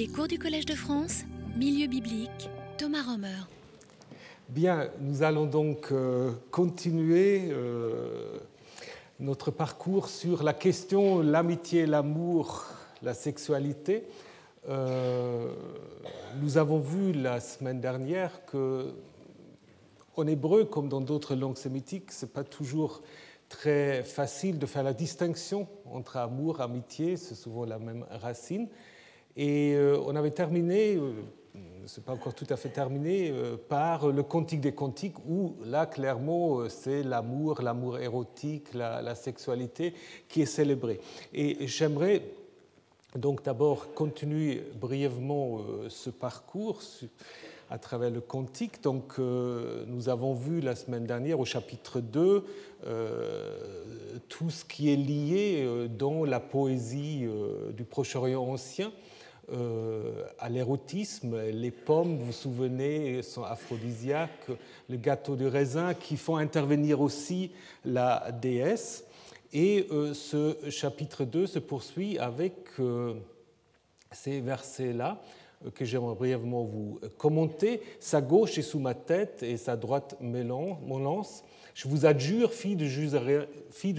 Les cours du Collège de France, Milieu biblique, Thomas Romer. Bien, nous allons donc euh, continuer euh, notre parcours sur la question l'amitié, l'amour, la sexualité. Euh, nous avons vu la semaine dernière que en hébreu, comme dans d'autres langues sémitiques, ce n'est pas toujours très facile de faire la distinction entre amour, amitié, c'est souvent la même racine. Et euh, on avait terminé, euh, ce n'est pas encore tout à fait terminé, euh, par le Cantique des Cantiques, où là, clairement, c'est l'amour, l'amour érotique, la, sexualité qui est célébrée. Et j'aimerais donc d'abord continuer brièvement ce parcours à travers le cantique. Donc, nous avons vu la semaine dernière au chapitre 2 euh, tout ce qui est lié dans la poésie du Proche-Orient ancien à l'érotisme. Les pommes, vous vous souvenez, sont aphrodisiaques, le gâteau de raisin qui font intervenir aussi la déesse. Et ce chapitre 2 se poursuit avec ces versets-là que j'aimerais brièvement vous commenter. Sa gauche est sous ma tête et sa droite mon lance. Je vous adjure, fille de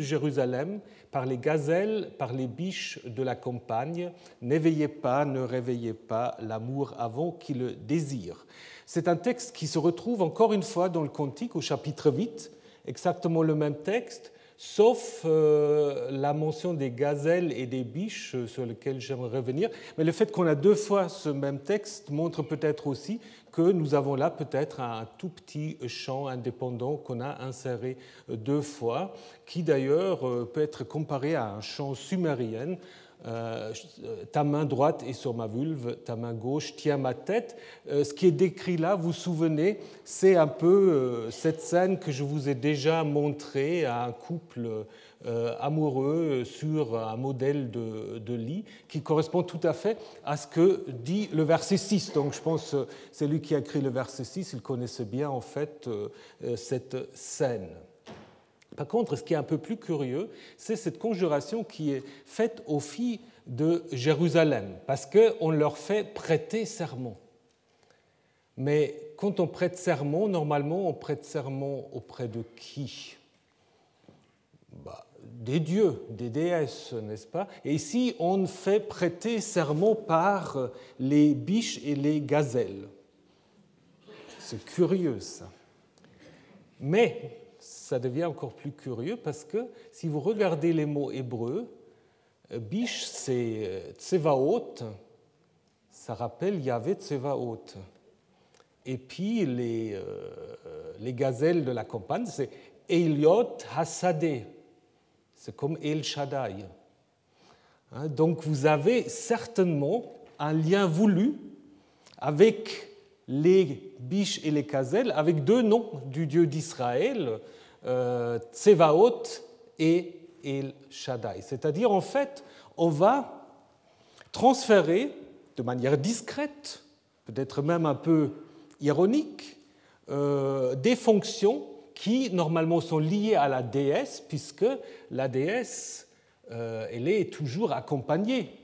Jérusalem, par les gazelles, par les biches de la campagne, n'éveillez pas, ne réveillez pas l'amour avant qu'il le désire. C'est un texte qui se retrouve encore une fois dans le Cantique au chapitre 8, exactement le même texte, sauf euh, la mention des gazelles et des biches euh, sur lesquelles j'aimerais revenir. Mais le fait qu'on a deux fois ce même texte montre peut-être aussi que nous avons là peut-être un tout petit chant indépendant qu'on a inséré deux fois, qui d'ailleurs euh, peut être comparé à un chant sumérien euh, ta main droite est sur ma vulve, ta main gauche tient ma tête. Euh, ce qui est décrit là, vous vous souvenez, c'est un peu euh, cette scène que je vous ai déjà montrée à un couple amoureux sur un modèle de, de, lit qui correspond tout à fait à ce que dit le verset 6. Donc je pense que c'est lui qui a écrit le verset 6, il connaissait bien en fait cette scène. Par contre, ce qui est un peu plus curieux, c'est cette conjuration qui est faite aux filles de Jérusalem, parce qu'on leur fait prêter serment. Mais quand on prête serment, normalement, on prête serment auprès de qui? Bah, Des dieux, des déesses, n'est-ce pas? Et ici, on fait prêter serment par les biches et les gazelles? C'est curieux, ça. Mais ça devient encore plus curieux parce que si vous regardez les mots hébreux, euh, biche c'est euh, tsevaot, ça rappelle Yahvé tsevaot. Et puis les, euh, les gazelles de la campagne, c'est Eliot Hassadeh, c'est comme El Shaddai. Hein, donc vous avez certainement un lien voulu avec les biches et les gazelles, avec deux noms du Dieu d'Israël, Tsevaot et El Shaddai. C'est-à-dire, en fait, on va transférer de manière discrète, peut-être même un peu ironique, euh, des fonctions qui normalement sont liées à la déesse, puisque la déesse, euh, elle est toujours accompagnée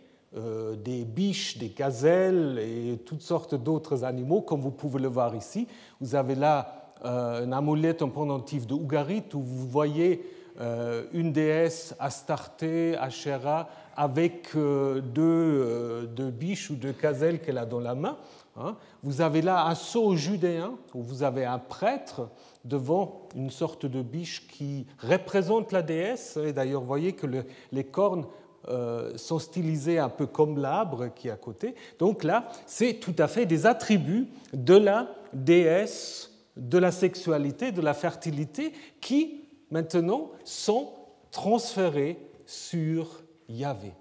des biches, des gazelles et toutes sortes d'autres animaux, comme vous pouvez le voir ici. Vous avez là euh, un amulette, un pendentif de Ougarit, où vous voyez euh, une déesse Astarté, Asherah, avec euh, deux, biches ou deux gazelles qu'elle a dans la main. Hein. Vous avez là un sceau judéen, où vous avez un prêtre devant une sorte de biche qui représente la déesse. Et d'ailleurs, vous voyez que les cornes sont stylisées un peu comme l'arbre qui est à côté. Donc là, c'est tout à fait des attributs de la déesse de la sexualité, de la fertilité, qui maintenant sont transférés sur Yahvé,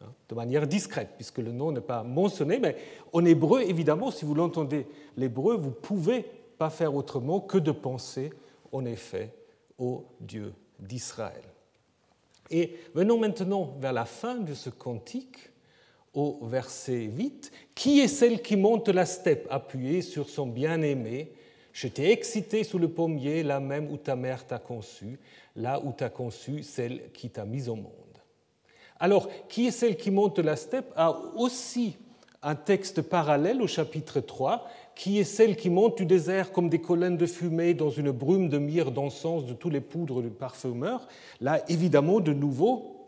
hein, de manière discrète, puisque le nom n'est pas mentionné, mais en hébreu, évidemment, si vous l'entendez l'hébreu, vous ne pouvez pas faire autrement que de penser, en effet, au Dieu d'Israël. Et venons maintenant vers la fin de ce cantique, au verset 8. Qui est celle qui monte la steppe appuyée sur son bien-aimé je t'ai excité sous le pommier, là même où ta mère t'a conçu, là où t'as conçu celle qui t'a mise au monde. Alors, qui est celle qui monte la steppe a aussi un texte parallèle au chapitre 3, qui est celle qui monte du désert comme des colonnes de fumée dans une brume de myrrhe, d'encens, de tous les poudres du parfumeur. Là, évidemment, de nouveau,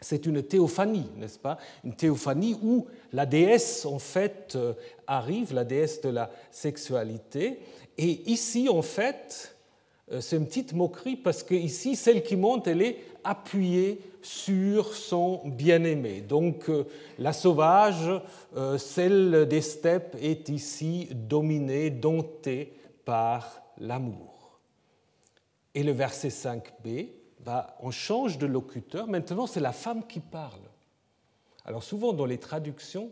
c'est une théophanie, n'est-ce pas? Une théophanie où la déesse, en fait, euh, arrive, la déesse de la sexualité. Et ici, en fait, euh, c'est une petite moquerie parce que ici, celle qui monte, elle est appuyée sur son bien-aimé. Donc euh, la sauvage, euh, celle des steppes, est ici dominée, domptée par l'amour. Et le verset 5b, bah, on change de locuteur. Maintenant, c'est la femme qui parle. Alors souvent dans les traductions,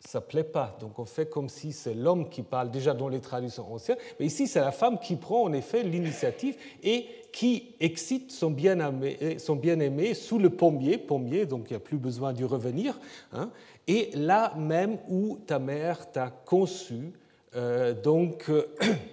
ça ne plaît pas. Donc on fait comme si c'est l'homme qui parle déjà dans les traductions anciennes. Mais ici, c'est la femme qui prend en effet l'initiative et qui excite son bien-aimé, son bien-aimé sous le pommier, pommier, donc il n'y a plus besoin d'y revenir, hein, et là même où ta mère t'a conçu. Euh, donc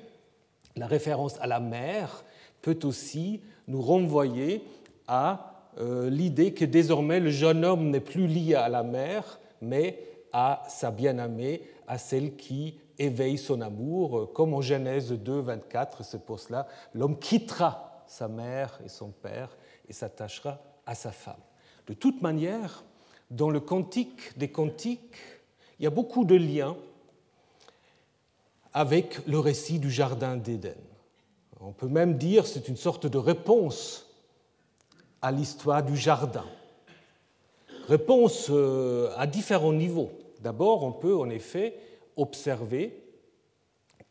la référence à la mère peut aussi nous renvoyer à euh, l'idée que désormais le jeune homme n'est plus lié à la mère, mais à sa bien-aimée, à celle qui éveille son amour, comme en Genèse 2, 24, c'est pour cela, l'homme quittera sa mère et son père et s'attachera à sa femme. De toute manière, dans le cantique des cantiques, il y a beaucoup de liens avec le récit du Jardin d'Éden. On peut même dire que c'est une sorte de réponse à l'histoire du jardin. Réponse euh, à différents niveaux. D'abord, on peut en effet observer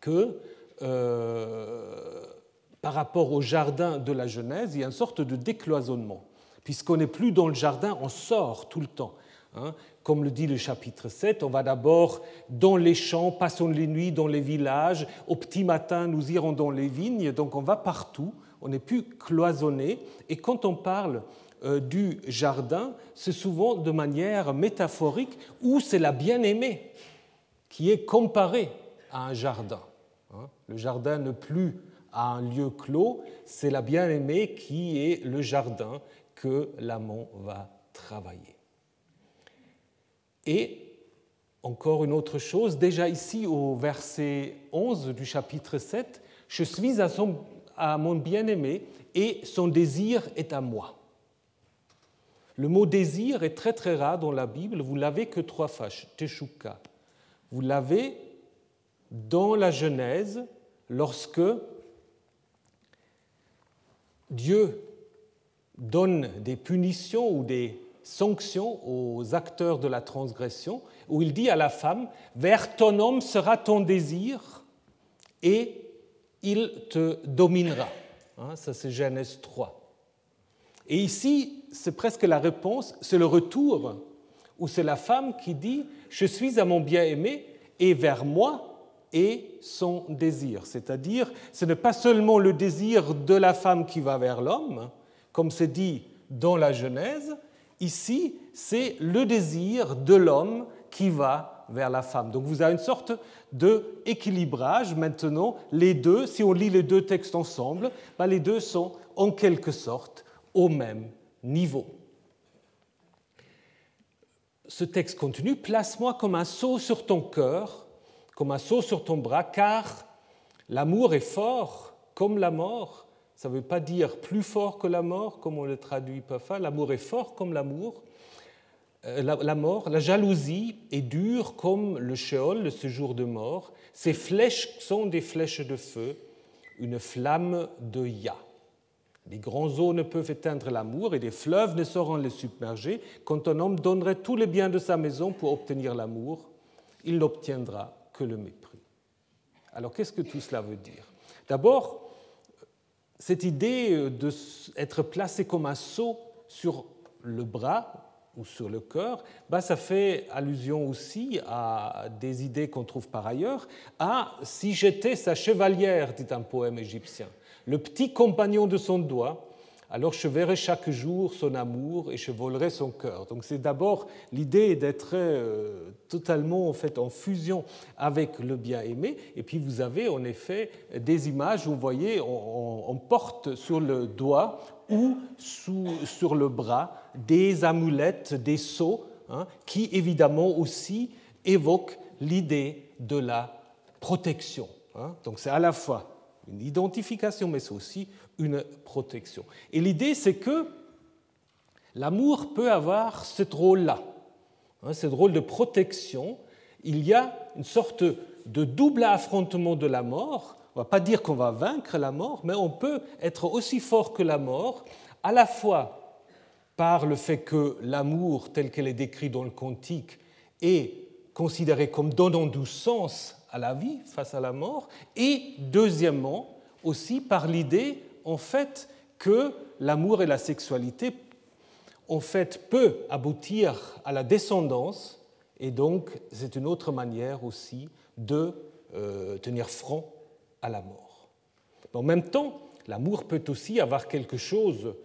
que euh, par rapport au jardin de la Genèse, il y a une sorte de décloisonnement. Puisqu'on n'est plus dans le jardin, on sort tout le temps. Hein. Comme le dit le chapitre 7, on va d'abord dans les champs, passons les nuits dans les villages, au petit matin nous irons dans les vignes, donc on va partout, on n'est plus cloisonné. Et quand on parle du jardin, c'est souvent de manière métaphorique où c'est la bien-aimée qui est comparée à un jardin. Hein. Le jardin n'est plus à un lieu clos, c'est la bien-aimée qui est le jardin que l'amant va travailler. Et encore une autre chose, déjà ici au verset 11 du chapitre 7, je suis à, à mon bien-aimé et son désir est à moi. Le mot désir est très très rare dans la Bible, vous l'avez que trois fois, teshuka. Vous l'avez dans la Genèse lorsque Dieu donne des punitions ou des sanctions aux acteurs de la transgression, où il dit à la femme, vers ton homme sera ton désir et il te dominera. Hein, ça c'est Genèse 3. Et ici, c'est presque la réponse, c'est le retour, où c'est la femme qui dit, je suis à mon bien-aimé et vers moi est son désir. C'est-à-dire, ce n'est pas seulement le désir de la femme qui va vers l'homme, comme c'est dit dans la Genèse, ici, c'est le désir de l'homme qui va vers la femme. Donc vous avez une sorte de équilibrage maintenant. Les deux, si on lit les deux textes ensemble, ben, les deux sont en quelque sorte au même niveau. Ce texte continue, place-moi comme un sceau sur ton cœur, comme un sceau sur ton bras, car l'amour est fort comme la mort. Ça ne veut pas dire plus fort que la mort, comme on le traduit parfois. L'amour est fort comme l'amour. Euh, la, mort, la jalousie est dure comme le Sheol, le séjour de mort. Ces flèches sont des flèches de feu, une flamme de Ya. Les grands eaux ne peuvent éteindre l'amour et les fleuves ne sauront le submerger. Quand un homme donnerait tous les biens de sa maison pour obtenir l'amour, il n'obtiendra que le mépris. Alors qu'est-ce que tout cela veut dire? D'abord, cette idée d'être placé comme un sceau sur le bras ou sur le cœur, bah, ça fait allusion aussi à des idées qu'on trouve par ailleurs, à si j'étais sa chevalière, dit un poème égyptien le petit compagnon de son doigt, alors je verrai chaque jour son amour et je volerai son cœur. Donc c'est d'abord l'idée d'être euh, totalement en, fait, en fusion avec le bien-aimé. Et puis vous avez en effet des images vous voyez, on, porte sur le doigt ou sur le bras des amulettes, des sceaux, hein, qui évidemment aussi évoque l'idée de la protection. Hein. Donc c'est à la fois une identification, mais c'est aussi une protection. Et l'idée, c'est que l'amour peut avoir ce rôle-là, hein, ce rôle de protection. Il y a une sorte de double affrontement de la mort. On ne va pas dire qu'on va vaincre la mort, mais on peut être aussi fort que la mort, à la fois par le fait que l'amour, tel qu'elle est décrit dans le cantique, est considéré comme donnant du sens à la vie face à la mort, et deuxièmement aussi par l'idée en fait que l'amour et la sexualité en fait peut aboutir à la descendance et donc c'est une autre manière aussi de euh, tenir front à la mort. En même temps, l'amour peut aussi avoir quelque chose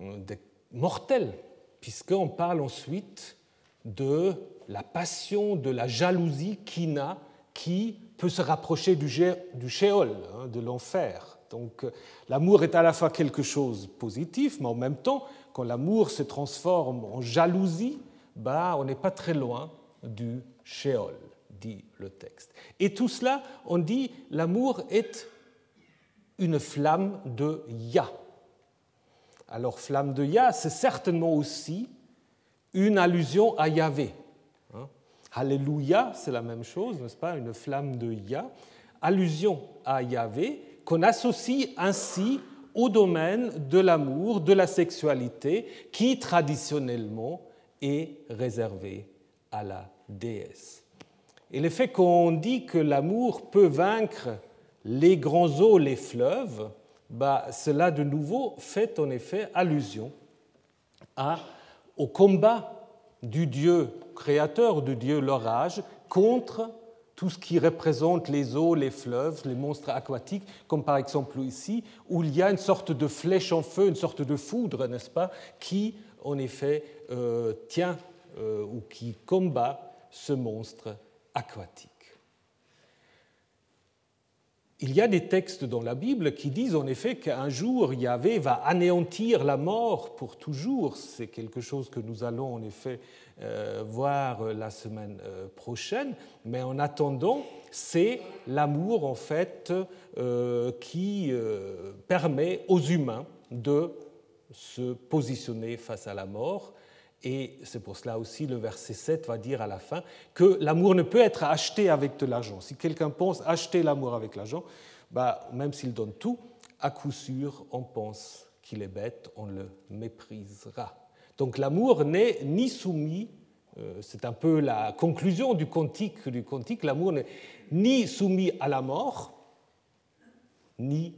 euh, de mortel, puisqu'on parle ensuite de la passion, de la jalousie qui n'a qui peut se rapprocher du, du Sheol, hein, de l'enfer. Donc l'amour est à la fois quelque chose de positif, mais en même temps, quand l'amour se transforme en jalousie, bah, on n'est pas très loin du Sheol, dit le texte. Et tout cela, on dit, l'amour est une flamme de Ya. Alors flamme de Ya, c'est certainement aussi une allusion à Yahvé. Alléluia, c'est la même chose, n'est-ce pas Une flamme de Yah, allusion à Yahvé, qu'on associe ainsi au domaine de l'amour, de la sexualité, qui traditionnellement est réservé à la déesse. Et le fait qu'on dit que l'amour peut vaincre les grands eaux, les fleuves, bah, cela de nouveau fait en effet allusion à, au combat du Dieu créateur, du Dieu l'orage, contre tout ce qui représente les eaux, les fleuves, les monstres aquatiques, comme par exemple ici, où il y a une sorte de flèche en feu, une sorte de foudre, n'est-ce pas, qui en effet euh, tient euh, ou qui combat ce monstre aquatique. Il y a des textes dans la Bible qui disent en effet qu'un jour Yahvé va anéantir la mort pour toujours. C'est quelque chose que nous allons en effet euh, voir la semaine euh, prochaine. Mais en attendant, c'est l'amour en fait euh, qui permet aux humains de se positionner face à la mort. Et c'est pour cela aussi le verset 7 va dire à la fin que l'amour ne peut être acheté avec de l'argent. Si quelqu'un pense acheter l'amour avec l'argent, bah, même s'il donne tout, à coup sûr, on pense qu'il est bête, on le méprisera. Donc l'amour n'est ni soumis, euh, c'est un peu la conclusion du cantique, du cantique l'amour n'est ni soumis à la mort, ni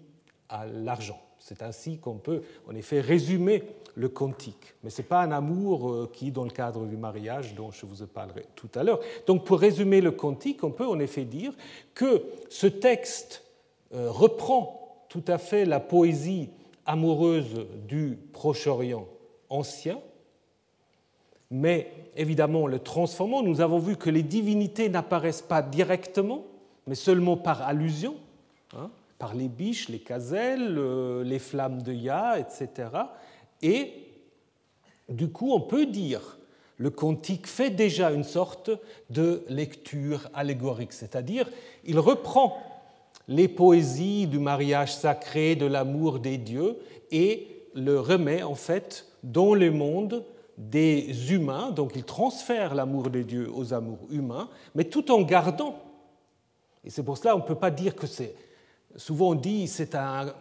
à l'argent. C'est ainsi qu'on peut en effet résumer le cantique. Mais ce n'est pas un amour euh, qui, dans le cadre du mariage, dont je vous parlerai tout à l'heure. Donc pour résumer le cantique, on peut en effet dire que ce texte euh, reprend tout à fait la poésie amoureuse du Proche-Orient ancien, mais évidemment le transformant. Nous avons vu que les divinités n'apparaissent pas directement, mais seulement par allusion. Hein les biches, les caselles, les flammes de Ya, etc. Et du coup, on peut dire le cantique fait déjà une sorte de lecture allégorique, c'est-à-dire il reprend les poésies du mariage sacré, de l'amour des dieux, et le remet en fait dans le monde des humains, donc il transfère l'amour des dieux aux amours humains, mais tout en gardant, et c'est pour cela qu'on ne peut pas dire que c'est souvent on dit c'est un,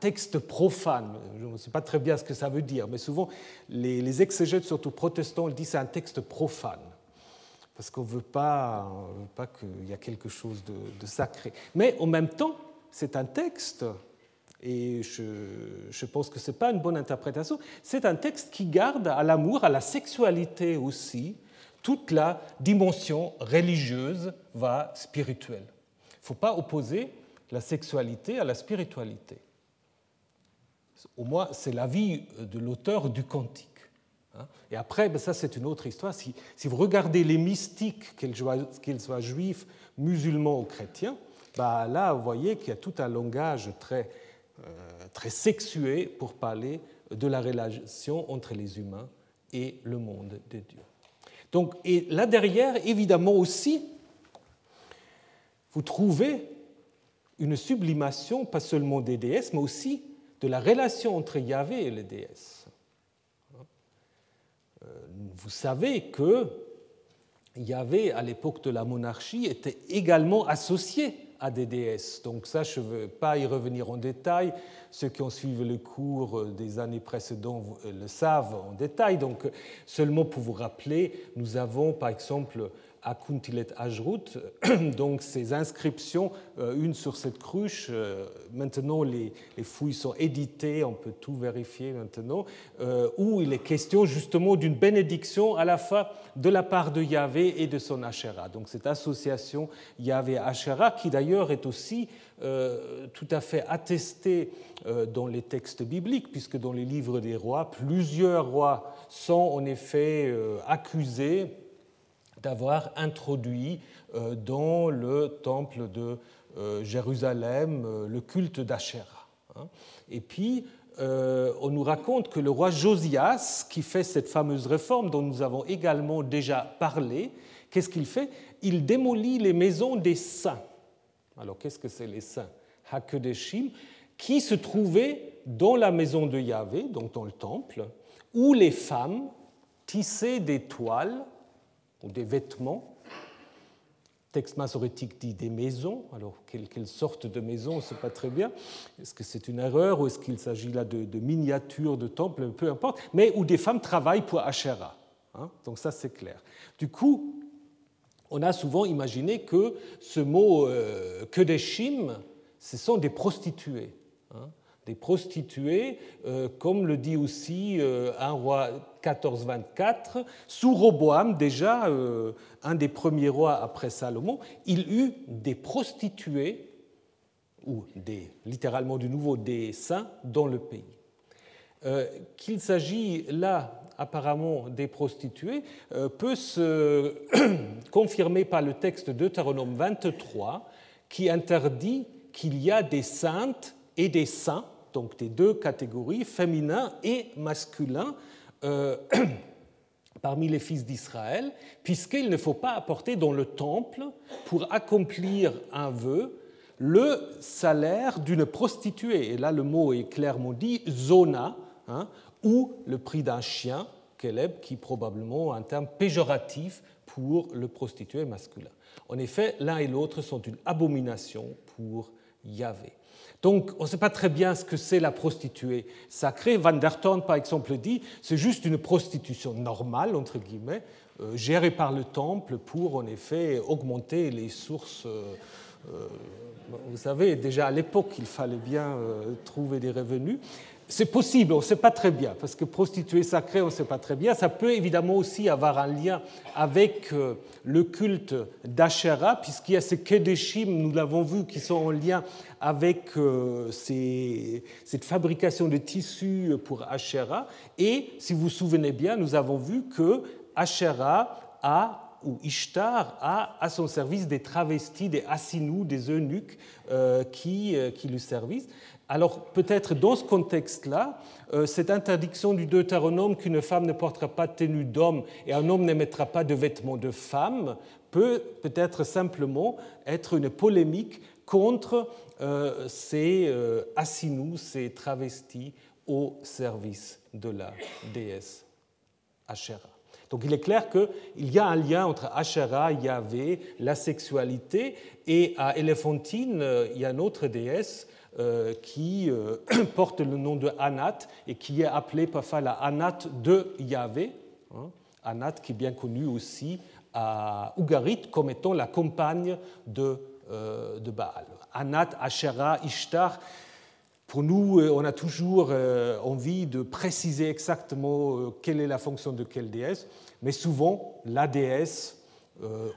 texte profane. Je ne sais pas très bien ce que ça veut dire, mais souvent les, exégètes, surtout protestants, disent c'est un texte profane. Parce qu'on ne veut pas, qu'il y a quelque chose de, sacré. Mais en même temps, c'est un texte, et je, je pense que ce n'est pas une bonne interprétation, c'est un texte qui garde à l'amour, à la sexualité aussi, toute la dimension religieuse, va spirituelle. Il ne faut pas opposer la sexualité à la spiritualité. Au moins, c'est l'avis de l'auteur du cantique. Hein. Et après, ben ça c'est une autre histoire. Si, vous regardez les mystiques, qu'ils soient juifs, musulmans ou chrétiens, ben là vous voyez qu'il y a tout un langage très, euh, très sexué pour parler de la relation entre les humains et le monde de Dieu. Donc, et là derrière, évidemment aussi, vous trouvez une sublimation, pas seulement des déesses, mais aussi de la relation entre Yahvé et les déesses. Euh, vous savez que Yahvé, à l'époque de la monarchie, était également associé à des déesses. Donc ça, je ne veux pas y revenir en détail. Ceux qui ont suivi le cours des années précédentes le savent en détail. Donc seulement pour vous rappeler, nous avons par exemple à Kuntilet Ajrut, donc ces inscriptions, euh, une sur cette cruche. Euh, maintenant, les, fouilles sont éditées, on peut tout vérifier maintenant, euh, où il est question justement d'une bénédiction à la fois de la part de Yahvé et de son Asherah. Donc cette association Yahvé-Asherah, qui d'ailleurs est aussi tout à fait attestée dans les textes bibliques, puisque dans les livres des rois, plusieurs rois sont en effet accusés d'avoir introduit euh, dans le temple de euh, Jérusalem euh, le culte d'Achéra. Hein. Et puis, on nous raconte que le roi Josias, qui fait cette fameuse réforme dont nous avons également déjà parlé, qu'est-ce qu'il fait? Il démolit les maisons des saints. Alors, qu'est-ce que c'est les saints? Hakedeshim, qui se trouvaient dans la maison de Yahvé, donc dans le temple, où les femmes tissaient des toiles ou des vêtements. Texte masorétique dit des maisons. Alors, quelle, sorte de maison On ne sait pas très bien. Est-ce que c'est une erreur ou est-ce qu'il s'agit là de, miniatures de temples Peu importe. Mais où des femmes travaillent pour Asherah. Hein. Donc, ça, c'est clair. Du coup, on a souvent imaginé que ce mot euh, que des chimes, ce sont des prostituées. Hein des prostituées, euh, comme le dit aussi euh, un roi 1424, sous Roboam, déjà euh, un des premiers rois après Salomon, il eut des prostituées, ou des, littéralement du nouveau des saints, dans le pays. Qu'il s'agit là apparemment des prostituées peut se confirmer par le texte de Deutéronome 23 qui interdit qu'il y a des saintes et des saints donc des deux catégories, féminin et masculin, euh, parmi les fils d'Israël, puisqu'il ne faut pas apporter dans le temple, pour accomplir un vœu, le salaire d'une prostituée. Et là, le mot est clairement dit, zona, hein, ou le prix d'un chien, keleb, qui probablement un terme péjoratif pour le prostitué masculin. En effet, l'un et l'autre sont une abomination pour Yahvé. Donc, on ne sait pas très bien ce que c'est la prostituée sacrée. Van der Thorn, par exemple, dit c'est juste une prostitution normale, entre guillemets, euh, gérée par le temple pour, en effet, augmenter les sources. Euh, euh, vous savez, déjà à l'époque, il fallait bien trouver des revenus. C'est possible, on ne sait pas très bien, parce que prostituée sacrée, on ne sait pas très bien. Ça peut évidemment aussi avoir un lien avec euh, le culte d'Asherah, puisqu'il y a ces Kedeshim, nous l'avons vu, qui sont en lien avec euh, cette fabrication de tissus pour Asherah. Et si vous vous souvenez bien, nous avons vu que Asherah a ou Ishtar a à son service des travestis, des assinous, des eunuques euh, qui, lui servent. Alors peut-être dans ce contexte-là, euh, cette interdiction du Deutéronome qu'une femme ne portera pas de tenue d'homme et un homme ne mettra pas de vêtements de femme peut peut-être simplement être une polémique contre euh, ces euh, assinous, ces travestis au service de la déesse Asherah. Donc il est clair qu'il y a un lien entre Asherah, Yahvé, la sexualité, et à Éléphantine, il y a une autre déesse qui euh, porte le nom de Anat et qui est appelée parfois la Anat de Yahvé. Hein. Anat qui est bien connue aussi à Ougarit comme étant la compagne de, euh, de Baal. Anat, Asherah, Ishtar. Pour nous, on a toujours envie de préciser exactement quelle est la fonction de quelle déesse, mais souvent, la déesse euh,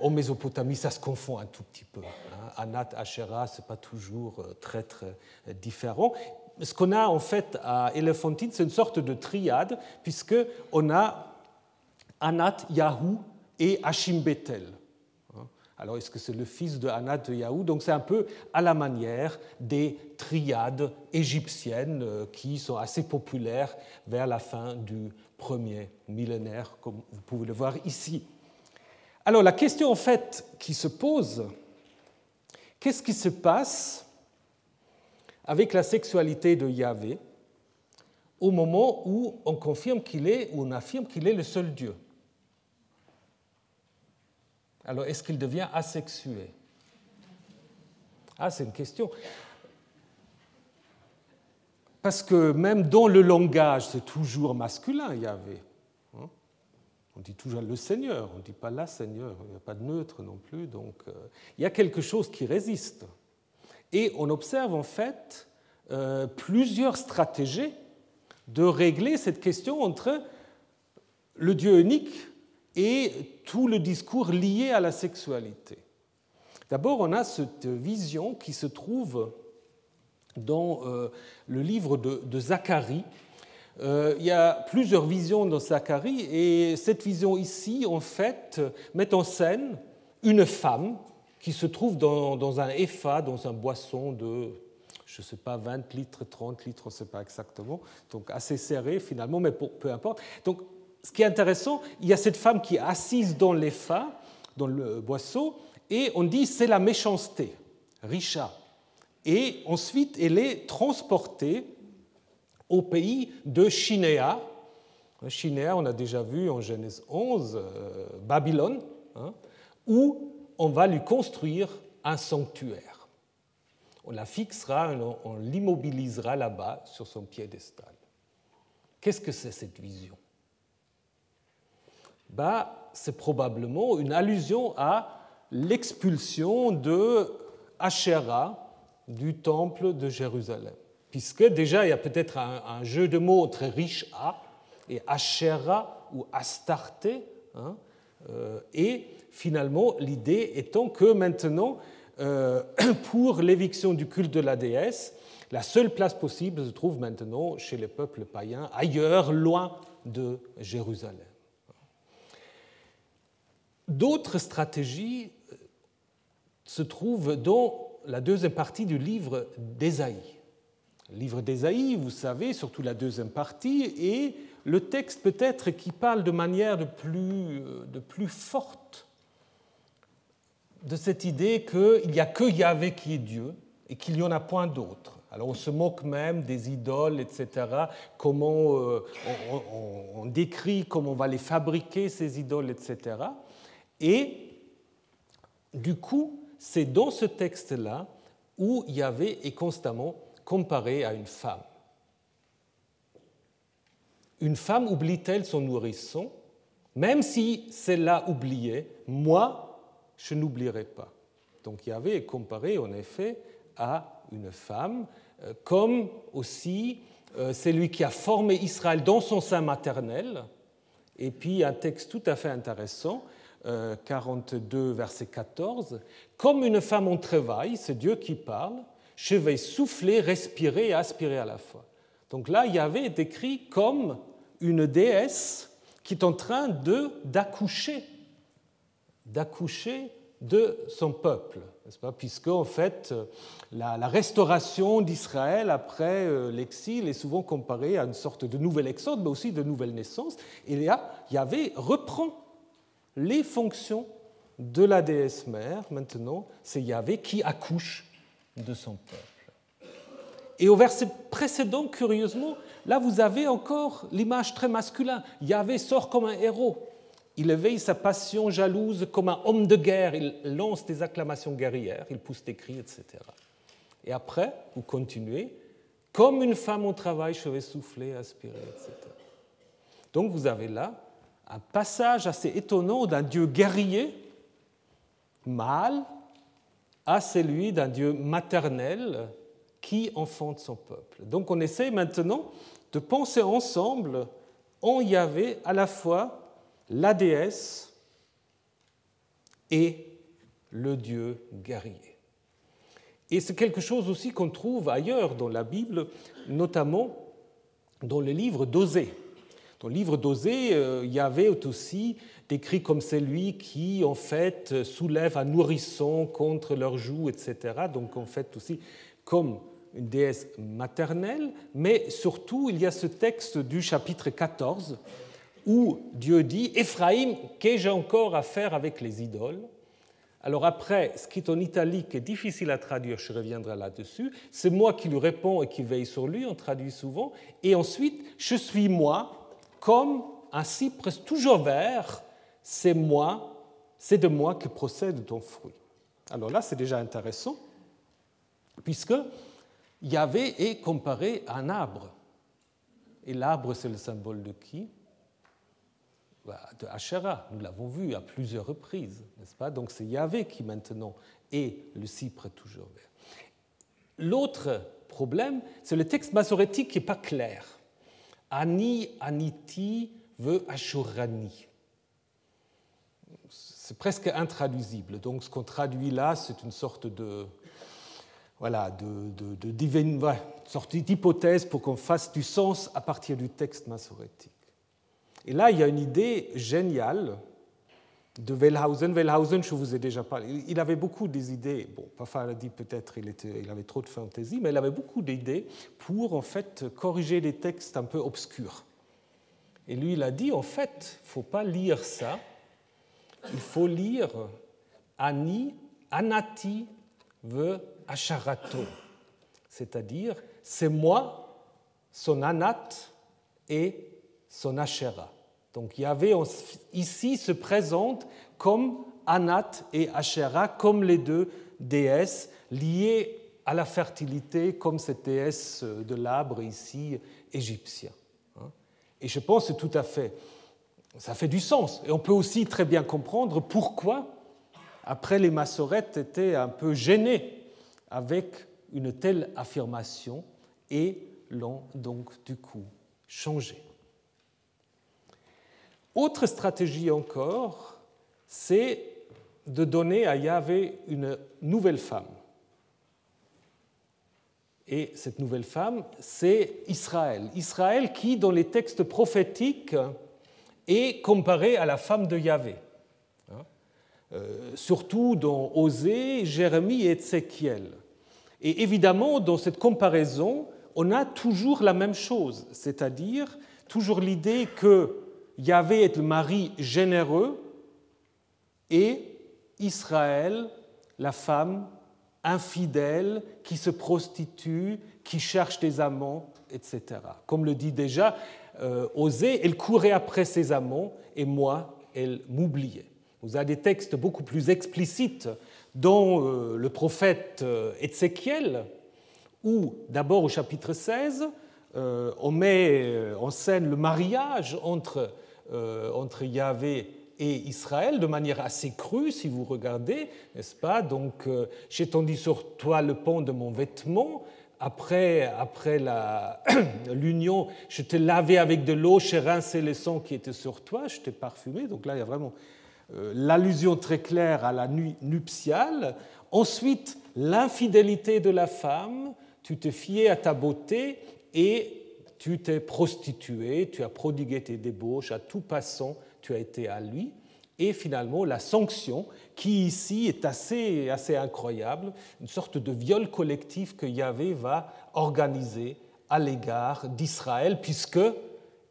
en Mésopotamie, ça se confond un tout petit peu. Hein. Anat, Asherah, ce n'est pas toujours euh, très, très différent. Ce qu'on a en fait à Elephantine, c'est une sorte de triade, puisqu'on a Anat, Yahou et Hashim Bethel. Hein. Alors, est-ce que c'est le fils de Anat de Yahou? Donc, c'est un peu à la manière des triades égyptiennes euh, qui sont assez populaires vers la fin du premier millénaire, comme vous pouvez le voir ici. Alors la question en fait qui se pose, qu'est-ce qui se passe avec la sexualité de Yahvé au moment où on confirme qu'il est, ou on affirme qu'il est le seul Dieu? Alors est-ce qu'il devient asexué? Ah, c'est une question. Parce que même dans le langage, c'est toujours masculin, Yahvé. On dit toujours le Seigneur, on ne dit pas la Seigneur, il n'y a pas de neutre non plus. Donc euh, il y a quelque chose qui résiste. Et on observe en fait euh, plusieurs stratégies de régler cette question entre le Dieu unique et tout le discours lié à la sexualité. D'abord, on a cette vision qui se trouve dans euh, le livre de, Zacharie. Euh, il y a plusieurs visions dans Zacharie et cette vision ici, en fait, met en scène une femme qui se trouve dans, un épha, dans un boisson de, je ne sais pas, 20 litres, 30 litres, on ne sait pas exactement, donc assez serré finalement, mais peu importe. Donc, ce qui est intéressant, il y a cette femme qui est assise dans l'épha, dans le boisseau, et on dit c'est la méchanceté, Richa. Et ensuite, elle est transportée au pays de Chinéa. Chinéa, on a déjà vu en Genèse 11, euh, Babylone, hein, où on va lui construire un sanctuaire. On la fixera, on l'immobilisera là-bas sur son piédestal. Qu'est-ce que c'est cette vision? Bah, C'est probablement une allusion à l'expulsion de Asherah du temple de Jérusalem. Puisque déjà, il y a peut-être un, jeu de mots très riche à et Asherah ou Astarté. Hein, euh, et finalement, l'idée étant que maintenant, euh, pour l'éviction du culte de la déesse, la seule place possible se trouve maintenant chez les peuples païens, ailleurs, loin de Jérusalem. D'autres stratégies euh, se trouvent dans la deuxième partie du livre d'Ésaïe. Livre d'Ésaïe, vous savez, surtout la deuxième partie, est le texte peut-être qui parle de manière de plus, de plus forte de cette idée qu'il n'y a que Yahvé qui est Dieu et qu'il n'y en a point d'autre. Alors on se moque même des idoles, etc. Comment euh, on, décrit comment on va les fabriquer, ces idoles, etc. Et du coup, c'est dans ce texte-là où Yahvé est constamment comparé à une femme. Une femme oublie-t-elle son nourrisson? Même si celle-là oubliait, moi, je n'oublierai pas. Donc Yahvé est comparé en effet à une femme, euh, comme aussi euh, c'est lui qui a formé Israël dans son sein maternel. Et puis un texte tout à fait intéressant, 42, euh, verset 14. Comme une femme en travail, c'est Dieu qui parle, je vais souffler, respirer et aspirer à la fois. Donc là, il y avait décrit comme une déesse qui est en train de d'accoucher, d'accoucher de son peuple, n'est-ce pas? Puisque en fait, la, la restauration d'Israël après euh, l'exil est souvent comparée à une sorte de nouvel exode, mais aussi de nouvelle naissance. Et là, Yahvé reprend les fonctions de la déesse mère, maintenant, c'est Yahvé qui accouche de son peuple. Et au verset précédent, curieusement, là vous avez encore l'image très masculine. Yahvé sort comme un héros. Il éveille sa passion jalouse comme un homme de guerre. Il lance des acclamations guerrières, il pousse des cris, etc. Et après, vous continuez, comme une femme au travail, je vais souffler, aspirer, etc. Donc vous avez là un passage assez étonnant d'un Dieu guerrier, mâle, à celui d'un Dieu maternel qui enfante son peuple. Donc on essaie maintenant de penser ensemble en Yahvé à la fois la déesse et le Dieu guerrier. Et c'est quelque chose aussi qu'on trouve ailleurs dans la Bible, notamment dans le livre d'Osée. Dans le livre d'Osée, euh, il y avait aussi décrit comme celui qui, en fait, soulève un nourrisson contre leurs joues, etc. Donc, en fait, aussi comme une déesse maternelle, mais surtout, il y a ce texte du chapitre 14 où Dieu dit Ephraïm, qu'ai-je encore à faire avec les idoles? Alors après, ce qui est en italique est difficile à traduire, je reviendrai là-dessus. C'est moi qui lui réponds et qui veille sur lui, on traduit souvent. Et ensuite, je suis moi, comme un cyprès toujours vert, c'est moi, c'est de moi que procède ton fruit. Alors là, c'est déjà intéressant, puisque Yahvé est comparé à un arbre. Et l'arbre, c'est le symbole de qui? Bah, de Asherah. Nous l'avons vu à plusieurs reprises, n'est-ce pas? Donc c'est Yahvé qui maintenant est le cypre toujours vert. L'autre problème, c'est le texte masorétique qui n'est pas clair. Ani, Aniti veut Ashurani. C'est presque intraduisible. Donc ce qu'on traduit là, c'est une sorte de voilà, de, de, de sorte d'hypothèse pour qu'on fasse du sens à partir du texte masorétique. Et là, il y a une idée géniale de Wellhausen. Wellhausen, je vous ai déjà parlé, il avait beaucoup des idées, bon, dit peut-être il, il avait trop de fantaisie, mais il avait beaucoup d'idées pour en fait corriger des textes un peu obscurs. Et lui, il a dit, en fait, faut pas lire ça, il faut lire Ani, Anati veut Asharato, c'est-à-dire c'est moi, son Anat et son Asherah. Donc Yahvé ici se présente comme Anat et Asherah, comme les deux déesses liées à la fertilité, comme cette déesse de l'arbre ici égyptien. Hein. Et je pense tout à fait, ça fait du sens. Et on peut aussi très bien comprendre pourquoi, après les massorettes étaient un peu gênés avec une telle affirmation et l'ont donc du coup changé. Autre stratégie encore, c'est de donner à Yahvé une nouvelle femme. Et cette nouvelle femme, c'est Israël. Israël qui, dans les textes prophétiques, est comparé à la femme de Yahvé. Hein? Euh, surtout dans Osée, Jérémie et Ézéchiel. Et évidemment, dans cette comparaison, on a toujours la même chose, c'est-à-dire toujours l'idée que Yahvé est le mari généreux et Israël, la femme infidèle qui se prostitue, qui cherche des amants, etc. Comme le dit déjà euh, Osée, elle courait après ses amants et moi, elle m'oubliait. Vous avez des textes beaucoup plus explicites dans euh, le prophète euh, Ézéchiel, où d'abord au chapitre 16, on met en scène le mariage entre entre Yahvé et Israël de manière assez crue, si vous regardez, n'est-ce pas? Donc, j'ai tendu sur toi le pont de mon vêtement. Après, après l'union, je t'ai lavé avec de l'eau, j'ai rincé le sang qui était sur toi, je t'ai parfumé. Donc là, il y a vraiment euh, l'allusion très claire à la nuit nuptiale. Ensuite, l'infidélité de la femme, tu te fiais à ta beauté et tu t'es prostitué, tu as prodigué tes débauches, à tout passant, tu as été à lui. Et finalement, la sanction, qui ici est assez, assez incroyable, une sorte de viol collectif que Yahvé va organiser à l'égard d'Israël, puisque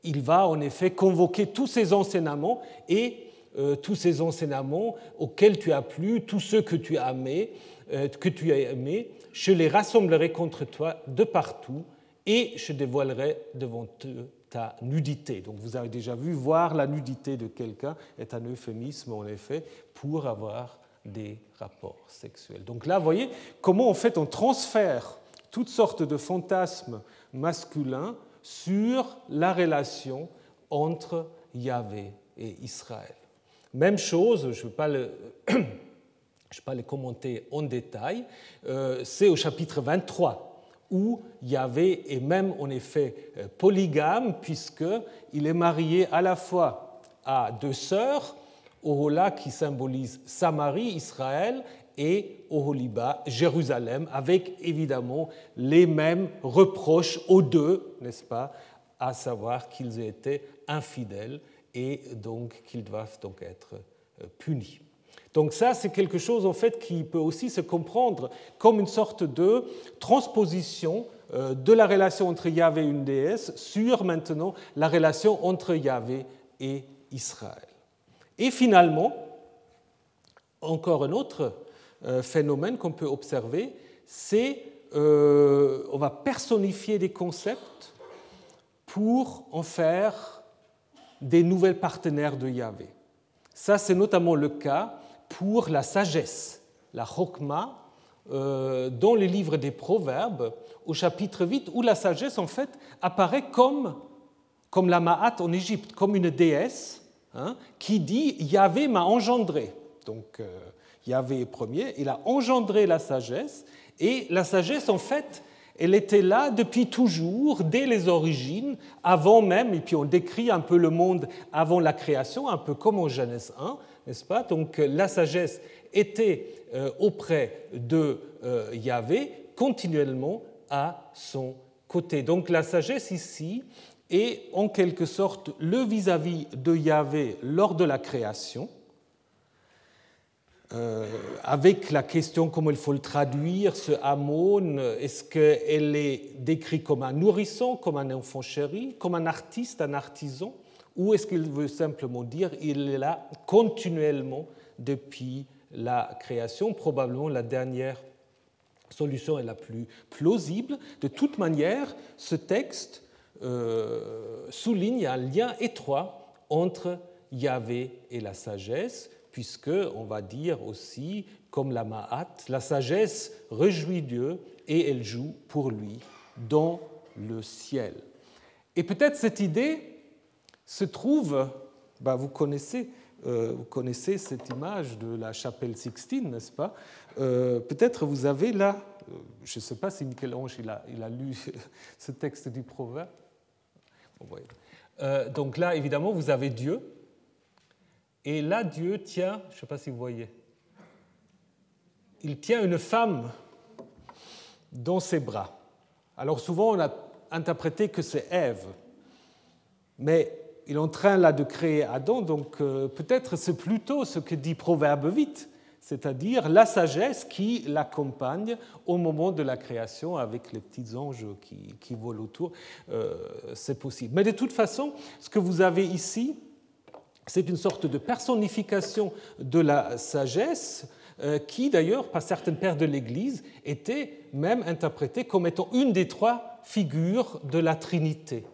il va en effet convoquer tous ces enseignements et euh, tous ces enseignements auxquels tu as plu, tous ceux que tu as aimés, euh, que tu as aimés, je les rassemblerai contre toi de partout et je dévoilerai devant eux ta nudité. Donc vous avez déjà vu, voir la nudité de quelqu'un est un euphémisme en effet pour avoir des rapports sexuels. Donc là, vous voyez comment en fait on transfère toutes sortes de fantasmes masculins sur la relation entre Yahvé et Israël. Même chose, je ne vais pas le... Les commenter en détail, euh, c'est au chapitre 23 où Yahvé est même en effet euh, polygame, puisqu'il est marié à la fois à deux sœurs, Ohola qui symbolise Samarie, Israël, et Oholiba, Jérusalem, avec évidemment les mêmes reproches aux deux, n'est-ce pas, à savoir qu'ils étaient infidèles et donc qu'ils doivent donc être euh, punis. Donc ça, c'est quelque chose en fait qui peut aussi se comprendre comme une sorte de transposition euh, de la relation entre Yahvé et une déesse sur maintenant la relation entre Yahvé et Israël. Et finalement, encore un autre euh, phénomène qu'on peut observer, c'est euh, on va personnifier des concepts pour en faire des nouvelles partenaires de Yahvé. Ça, c'est notamment le cas pour la sagesse, la chokma, euh, dans les livres des Proverbes, au chapitre 8, où la sagesse, en fait, apparaît comme, comme la Ma'at en Égypte, comme une déesse hein, qui dit Yahvé m'a engendré. Donc, euh, Yahvé est premier, il a engendré la sagesse, et la sagesse, en fait, elle était là depuis toujours, dès les origines, avant même, et puis on décrit un peu le monde avant la création, un peu comme en Genèse 1, n'est-ce pas? Donc la sagesse était euh, auprès de euh, Yahvé continuellement à son côté. Donc la sagesse ici est en quelque sorte le vis-à-vis de Yahvé lors de la création, euh, avec la question comment il faut le traduire, ce Hamon, est-ce qu'elle est décrite comme un nourrisson, comme un enfant chéri, comme un artiste, un artisan, ou est-ce qu'il veut simplement dire il est là continuellement depuis la création, probablement la dernière solution est la plus plausible. De toute manière, ce texte euh, souligne un lien étroit entre Yahvé et la sagesse, puisque on va dire aussi, comme la Ma'at, la sagesse réjouit Dieu et elle joue pour lui dans le ciel. Et peut-être cette idée se trouve, bah vous connaissez euh, vous connaissez cette image de la chapelle Sixtine, n'est-ce pas? Euh, Peut-être vous avez là, euh, je ne sais pas si Michel-Ange il a, lu ce texte du Proverbe. donc là, évidemment, vous avez Dieu. Et là, Dieu tient, je ne sais pas si vous voyez, il tient une femme dans ses bras. Alors souvent, on a interprété que c'est Ève. Mais il est en train là de créer Adam, donc euh, peut-être c'est plutôt ce que dit Proverbe 8, c'est-à-dire la sagesse qui l'accompagne au moment de la création avec les petits anges qui, volent autour. Euh, c'est possible. Mais de toute façon, ce que vous avez ici, c'est une sorte de personnification de la sagesse euh, qui, d'ailleurs, par certains pères de l'Église, était même interprétée comme étant une des trois figures de la Trinité.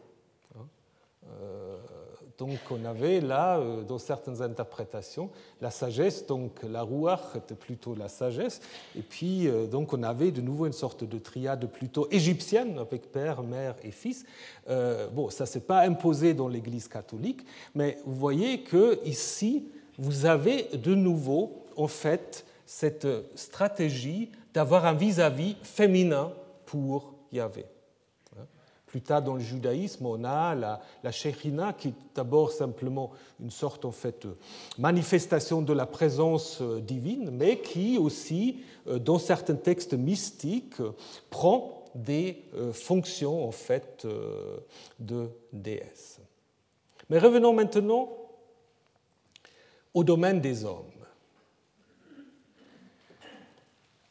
Donc on avait là, euh, dans certaines interprétations, la sagesse, donc la rouach était plutôt la sagesse, et puis euh, donc on avait de nouveau une sorte de triade plutôt égyptienne avec père, mère et fils. Euh, bon, ça s'est pas imposé dans l'Église catholique, mais vous voyez que ici vous avez de nouveau en fait cette stratégie d'avoir un vis-à-vis féminin pour Yahvé. Plus tard dans le judaïsme, on a la, la qui est d'abord simplement une sorte en fait manifestation de la présence euh, divine, mais qui aussi, euh, dans certains textes mystiques, prend des euh, fonctions en fait de déesse. Mais revenons maintenant au domaine des hommes.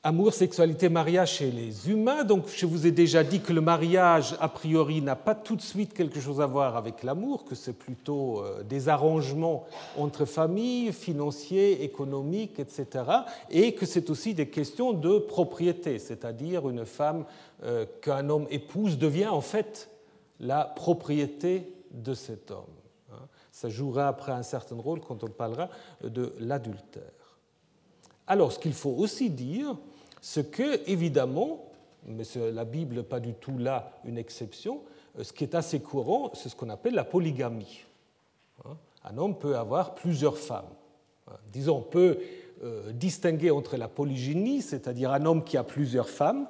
Amour, sexualité, mariage chez les humains. Donc, je vous ai déjà dit que le mariage, a priori, n'a pas tout de suite quelque chose à voir avec l'amour, que c'est plutôt euh, des arrangements entre familles, financiers, économiques, etc. Et que c'est aussi des questions de propriété, c'est-à-dire une femme euh, qu'un homme épouse devient en fait la propriété de cet homme. Hein. Ça jouera après un certain rôle quand on parlera de l'adultère. Alors, ce qu'il faut aussi dire, ce que, évidemment, mais la Bible n'est pas du tout là une exception, euh, ce qui est assez courant, c'est ce qu'on appelle la polygamie. Hein, un homme peut avoir plusieurs femmes. Hein, disons, on peut euh, distinguer entre la polygynie, c'est-à-dire un homme qui a plusieurs femmes,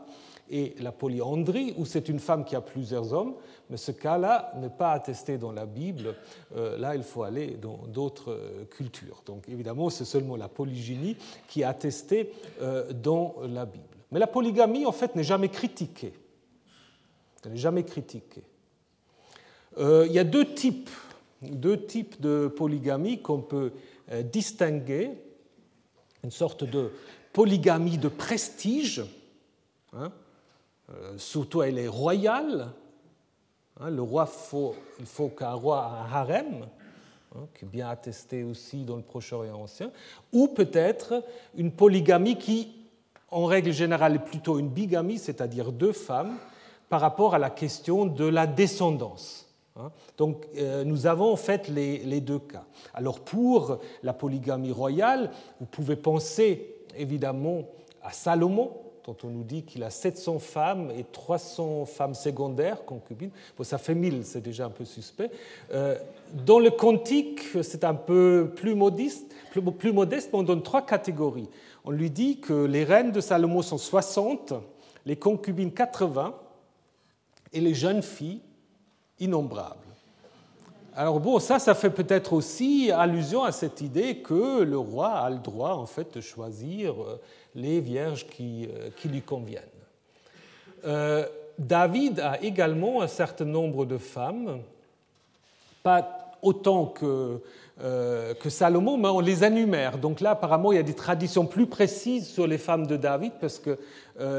et la polyandrie, où c'est une femme qui a plusieurs hommes, mais ce cas-là n'est pas attesté dans la Bible. Euh, là, il faut aller dans d'autres euh, cultures. Donc, évidemment, c'est seulement la polygynie qui est attestée euh, dans la Bible. Mais la polygamie, en fait, n'est jamais critiquée. Elle n'est jamais critiquée. il y a deux types, deux types de polygamie qu'on peut distinguer. Une sorte de polygamie de prestige, hein, surtout elle est royale. Hein, le roi, il faut qu'un roi ait un harem. hein, qui est bien attesté aussi dans le Proche-Orient ancien, ou peut-être une polygamie qui, en règle générale, est plutôt une bigamie, c'est-à-dire deux femmes, par rapport à la question de la descendance. Hein. Donc euh, nous avons en fait les, deux cas. Alors pour la polygamie royale, vous pouvez penser évidemment à Salomon, dont on nous dit qu'il a 700 femmes et 300 femmes secondaires, concubines. Bon, ça fait 1000, c'est déjà un peu suspect. Euh, dans le Cantique, c'est un peu plus modeste, plus, plus modeste, mais on donne trois catégories. On lui dit que les reines de Salomon sont 60, les concubines 80 et les jeunes filles innombrables. Alors bon, ça, ça fait peut-être aussi allusion à cette idée que le roi a le droit en fait de choisir euh, les vierges qui, euh, lui conviennent. Euh, David a également un certain nombre de femmes, pas autant que, que Salomon, mais on les énumère. Donc là, apparemment, il y a des traditions plus précises sur les femmes de David, parce que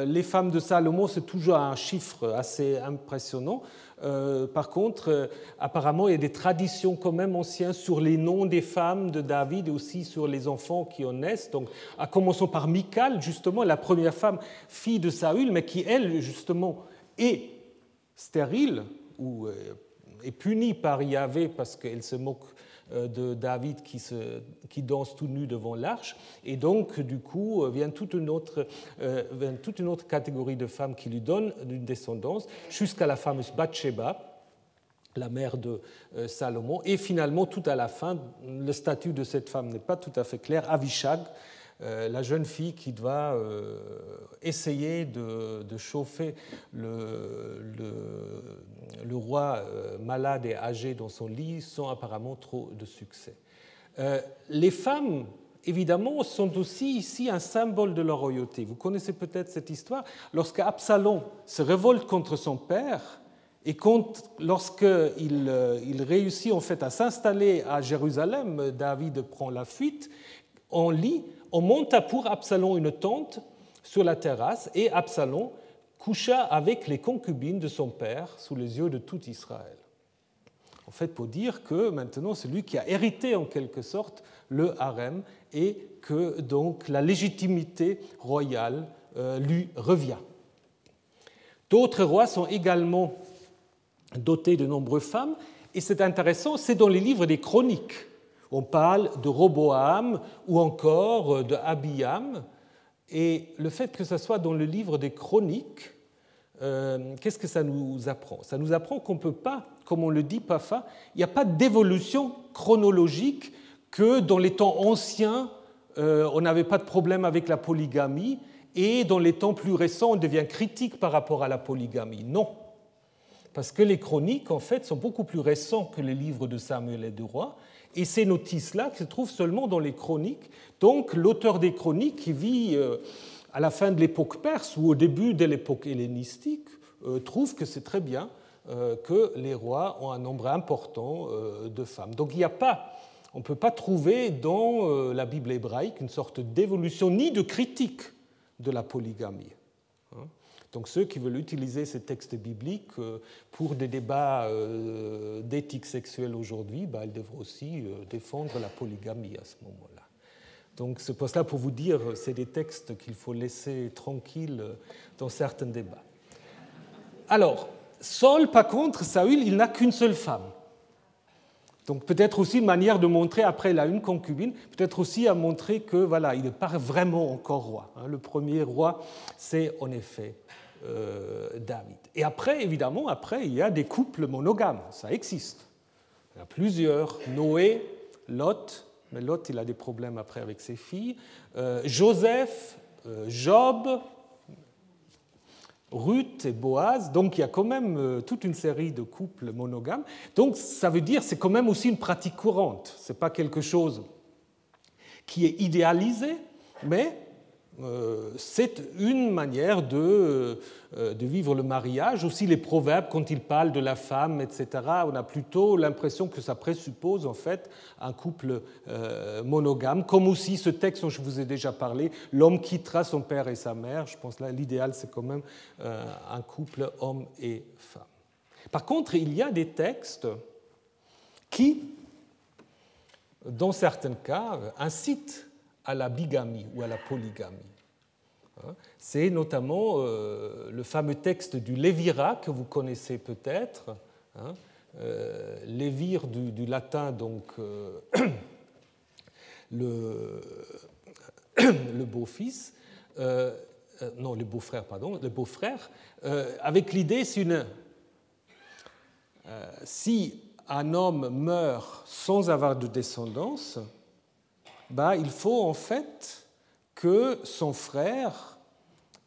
les femmes de Salomon, c'est toujours un chiffre assez impressionnant. Euh, par contre, euh, apparemment, il y a des traditions quand même anciennes sur les noms des femmes de David et aussi sur les enfants qui en naissent. Donc, à par Michal, justement, la première femme, fille de Saül, mais qui, elle, justement, est stérile ou euh, est punie par Yahvé parce qu'elle se moque de David qui, se, qui danse tout nu devant l'arche. Et donc, du coup, euh, vient toute une autre, euh, vient toute une autre catégorie de femmes qui lui donnent une descendance, jusqu'à la fameuse Bathsheba, la mère de Salomon. Et finalement, tout à la fin, le statut de cette femme n'est pas tout à fait clair. Avishag, euh, la jeune fille qui doit euh, essayer de, chauffer le, le, roi euh, malade et âgé dans son lit sans apparemment trop de succès. les femmes, évidemment, sont aussi ici un symbole de leur royauté. Vous connaissez peut-être cette histoire. Lorsque Absalom se révolte contre son père, et lorsqu'il il réussit en fait à s'installer à Jérusalem, David prend la fuite, on lit on monta pour Absalom une tente sur la terrasse et Absalom coucha avec les concubines de son père sous les yeux de tout Israël. En fait, pour dire que maintenant c'est lui qui a hérité en quelque sorte le harem et que donc la légitimité royale euh, lui revient. D'autres rois sont également dotés de nombreuses femmes et c'est intéressant, c'est dans les livres des chroniques on parle de Roboam ou encore de Abiam. Et le fait que ce soit dans le livre des chroniques, euh, qu'est-ce que ça nous apprend? Ça nous apprend qu'on ne peut pas, comme on le dit parfois, il n'y a pas d'évolution chronologique que dans les temps anciens, euh, on n'avait pas de problème avec la polygamie, et dans les temps plus récents, on devient critique par rapport à la polygamie. Non. Parce que les chroniques, en fait, sont beaucoup plus récents que les livres de Samuel et de Roi, et ces notices-là se trouvent seulement dans les chroniques. Donc l'auteur des chroniques, qui vit euh, à la fin de l'époque perse ou au début de l'époque hellénistique, euh, trouve que c'est très bien euh, que les rois ont un nombre important de femmes. Donc il n'y a pas, on ne peut pas trouver dans la Bible hébraïque une sorte d'évolution ni de critique de la polygamie. Donc ceux qui veulent utiliser ces textes bibliques euh, pour des débats euh, d'éthique sexuelle aujourd'hui, bah, ils devraient aussi euh, défendre la polygamie à ce moment-là. Donc c'est pour cela pour vous dire, c'est des textes qu'il faut laisser tranquilles dans certains débats. Alors, Saul, par contre, Saül, il n'a qu'une seule femme. Donc peut-être aussi une manière de montrer, après il a une concubine, peut-être aussi à montrer que voilà, il n'est pas vraiment encore roi. Hein. Le premier roi, c'est en effet David. Et après, évidemment, après, il y a des couples monogames, ça existe. Il y a plusieurs, Noé, Lot, mais Lot, il a des problèmes après avec ses filles, euh, Joseph, euh, Job, Ruth et Boaz, donc il y a quand même toute une série de couples monogames. Donc ça veut dire c'est quand même aussi une pratique courante. Ce n'est pas quelque chose qui est idéalisé, mais euh, c'est une manière de, euh, de, vivre le mariage. Aussi les proverbes, quand ils parlent de la femme, etc., on a plutôt l'impression que ça présuppose en fait un couple euh, monogame, comme aussi ce texte dont je vous ai déjà parlé, l'homme quittera son père et sa mère. Je pense là l'idéal c'est quand même un couple homme et femme. Par contre, il y a des textes qui dans certains cas, incite à la bigamie ou à la polygamie. Hein. C'est notamment euh, le fameux texte du Lévira que vous connaissez peut-être, hein. euh, Lévire du, latin, donc euh, le, beau-fils, non, le beau-frère, pardon, le beau-frère, avec l'idée, si, si un homme meurt sans avoir de descendance, bah, il faut en fait que son frère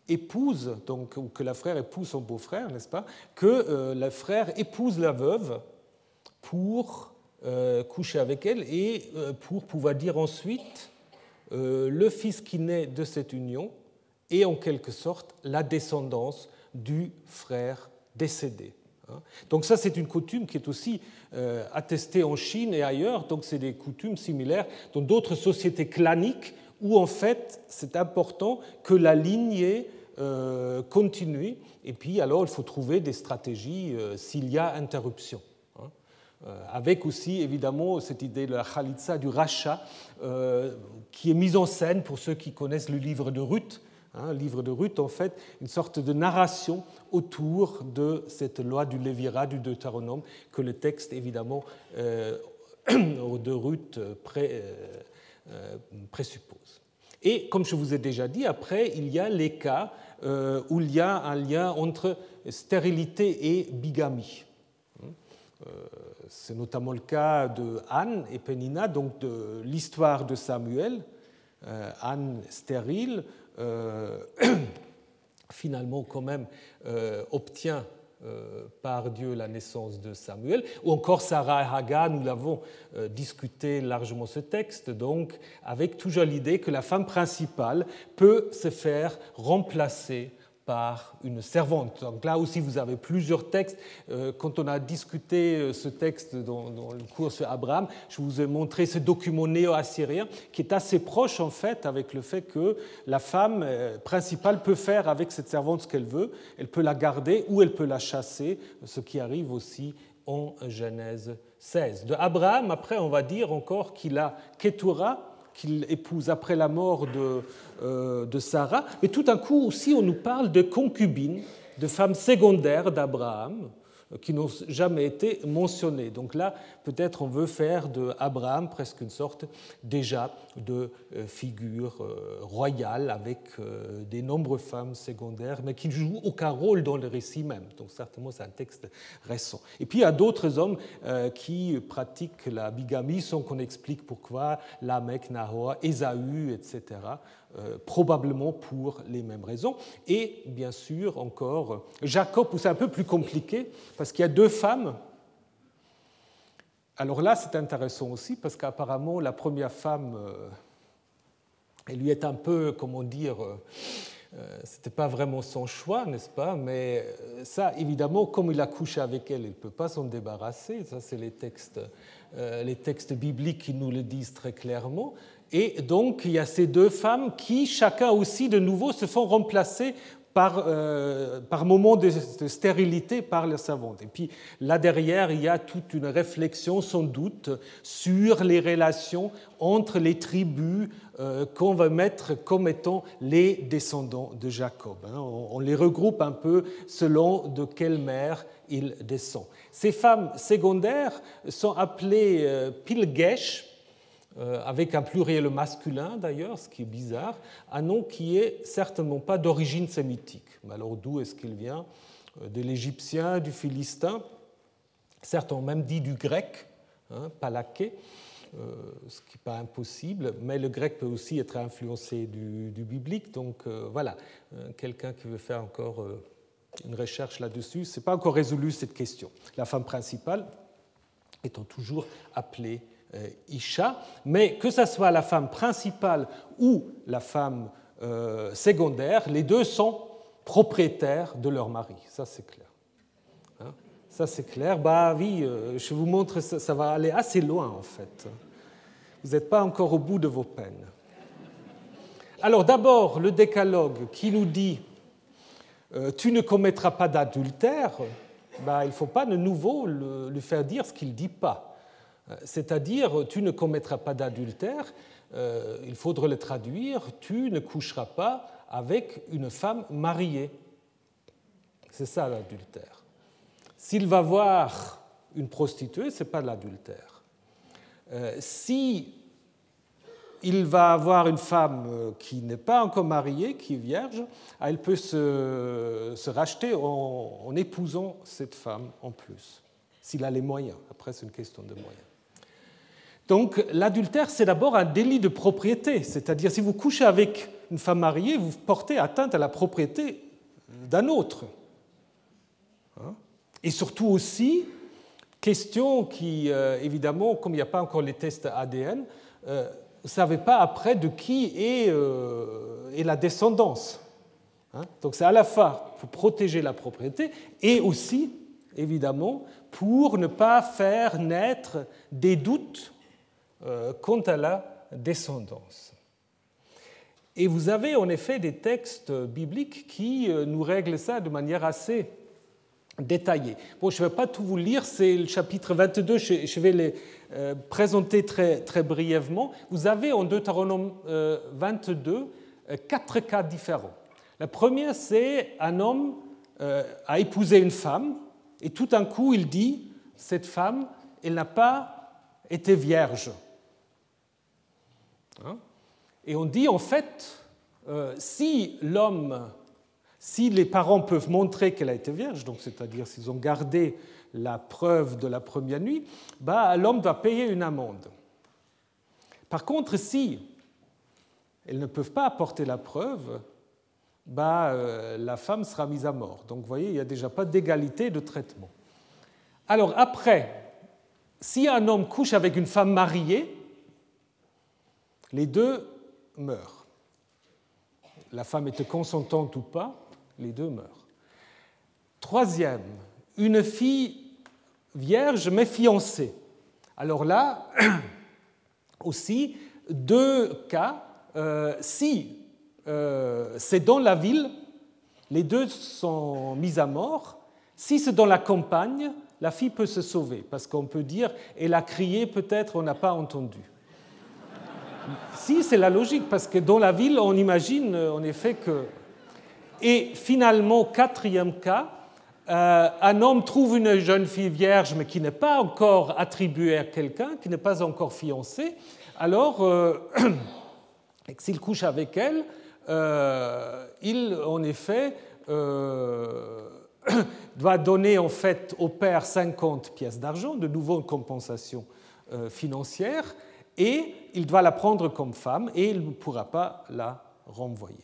épouse, donc, ou que la frère épouse son beau-frère, n'est-ce pas Que euh, le frère épouse la veuve pour euh, coucher avec elle et euh, pour pouvoir dire ensuite le fils qui naît de cette union est en quelque sorte la descendance du frère décédé. Hein. Donc ça, c'est une coutume qui est aussi euh, attestée en Chine et ailleurs. Donc c'est des coutumes similaires dans d'autres sociétés claniques où en fait c'est important que la lignée euh, continue. Et puis alors il faut trouver des stratégies euh, s'il y a interruption. Hein. Avec aussi évidemment cette idée de la khalitsa, du rachat, qui est mise en scène pour ceux qui connaissent le livre de Ruth, Hein, livre de Ruth, en fait, une sorte de narration autour de cette loi du Lévira, du Deutéronome, que le texte, évidemment, euh, de Ruth euh, euh, présuppose. Et comme je vous ai déjà dit, après, il y a les cas où il y a un lien entre stérilité et bigamie. C'est notamment le cas de Anne et Pénina, donc de l'histoire de Samuel. Anne stérile, finalement quand même euh, obtient euh, par Dieu la naissance de Samuel, ou encore Sarah et Hagar, nous l'avons discuté largement ce texte, donc avec toujours l'idée que la femme principale peut se faire remplacer par une servante. Donc là aussi, vous avez plusieurs textes. Euh, quand on a discuté euh, ce texte dans, le cours sur Abraham, je vous ai montré ce document néo-assyrien qui est assez proche en fait avec le fait que la femme euh, principale peut faire avec cette servante ce qu'elle veut. Elle peut la garder ou elle peut la chasser, ce qui arrive aussi en Genèse 16. De Abraham, après, on va dire encore qu'il a Ketura, qu'il épouse après la mort de, de Sarah. Mais tout d'un coup aussi, on nous parle de concubines, de femmes secondaires d'Abraham, qui n'ont jamais été mentionnés. Donc là, peut-être on veut faire de Abraham presque une sorte déjà de euh, figure euh, royale avec euh, des nombreuses femmes secondaires, mais qui ne jouent aucun rôle dans le récit même. Donc certainement, c'est un texte récent. Et puis il y a d'autres hommes qui pratiquent la bigamie sans qu'on explique pourquoi, Lamech, Nahor, Ésaü, etc. Euh, probablement pour les mêmes raisons. Et bien sûr, encore, Jacob, c'est un peu plus compliqué, parce qu'il y a deux femmes. Alors là, c'est intéressant aussi, parce qu'apparemment, la première femme, euh, elle lui est un peu, comment dire, euh, c'était pas vraiment son choix, n'est-ce pas? Mais ça, évidemment, comme il a couché avec elle, il ne peut pas s'en débarrasser. Ça, c'est les textes, les textes bibliques qui nous le disent très clairement. Et donc, il y a ces deux femmes qui, chacun aussi, de nouveau, se font remplacer par, euh, par moments de, stérilité par les savantes. Et puis là derrière, il y a toute une réflexion sans doute sur les relations entre les tribus euh, qu'on va mettre comme étant les descendants de Jacob. Hein. On, les regroupe un peu selon de quelle mère il descend. Ces femmes secondaires sont appelées euh, pilgesh avec un pluriel masculin d'ailleurs, ce qui est bizarre, un nom qui est certainement pas d'origine sémitique. Mais alors d'où est-ce qu'il vient? Euh, De l'égyptien, du philistin, certes on même dit du grec, hein, palaké, euh, ce qui n'est pas impossible, mais le grec peut aussi être influencé du, biblique, donc voilà, quelqu'un qui veut faire encore une recherche là-dessus, ce n'est pas encore résolu cette question. La femme principale étant toujours appelée euh, Isha, mais que ce soit la femme principale ou la femme euh, secondaire, les deux sont propriétaires de leur mari. Ça, c'est clair. Hein? Ça, c'est clair. Bah oui, euh, je vous montre, ça, ça va aller assez loin, en fait. Vous n'êtes pas encore au bout de vos peines. Alors d'abord, le décalogue qui nous dit Tu ne commettras pas d'adultère, bah, il ne faut pas de nouveau lui faire dire ce qu'il ne dit pas. C'est-à-dire tu ne commettras pas d'adultère, il faudrait le traduire, tu ne coucheras pas avec une femme mariée. C'est ça l'adultère. S'il va voir une prostituée, ce n'est pas l'adultère. Euh, si il va avoir une femme euh, qui n'est pas encore mariée, qui est vierge, elle peut se, racheter en, épousant cette femme en plus, s'il a les moyens. Après, c'est une question de moyens. Donc l'adultère, c'est d'abord un délit de propriété, c'est-à-dire si vous couchez avec une femme mariée, vous portez atteinte à la propriété d'un autre. Hein? Et surtout aussi, question qui, euh, évidemment, comme il n'y a pas encore les tests ADN, euh, vous ne savez pas après de qui est, euh, la descendance. Hein? Donc c'est à la fois pour protéger la propriété et aussi, évidemment, pour ne pas faire naître des doutes quant à la descendance. Et vous avez en effet des textes bibliques qui euh, nous règlent ça de manière assez détaillée. Bon, je ne vais pas tout vous lire, c'est le chapitre 22, je vais les euh, présenter très, très brièvement. Vous avez en Deutéronome 22 quatre cas différents. La première, c'est un homme a épousé une femme, et tout d'un coup, il dit, cette femme, elle n'a pas été vierge. Hein? Et on dit en fait, euh, si l'homme, si les parents peuvent montrer qu'elle a été vierge, donc c'est-à-dire s'ils ont gardé la preuve de la première nuit, bah, l'homme va payer une amende. Par contre, si elles ne peuvent pas apporter la preuve, bah, euh, la femme sera mise à mort. Donc vous voyez, il n'y a déjà pas d'égalité de traitement. Alors après, si un homme couche avec une femme mariée, les deux meurent. La femme était consentante ou pas, les deux meurent. Troisième, une fille vierge mais fiancée. Alors là, aussi, deux cas. Euh, si euh, c'est dans la ville, les deux sont mis à mort. Si c'est dans la campagne, la fille peut se sauver, parce qu'on peut dire, elle a crié, peut-être on n'a pas entendu. Si, c'est la logique, parce que dans la ville, on imagine en effet que... Et finalement, quatrième cas, euh, un homme trouve une jeune fille vierge, mais qui n'est pas encore attribuée à quelqu'un, qui n'est pas encore fiancée. Alors, euh, s'il couche avec elle, euh, il, en effet, doit donner en fait au père 50 pièces d'argent, de nouveau une compensation financière, et il doit la prendre comme femme et il ne pourra pas la renvoyer.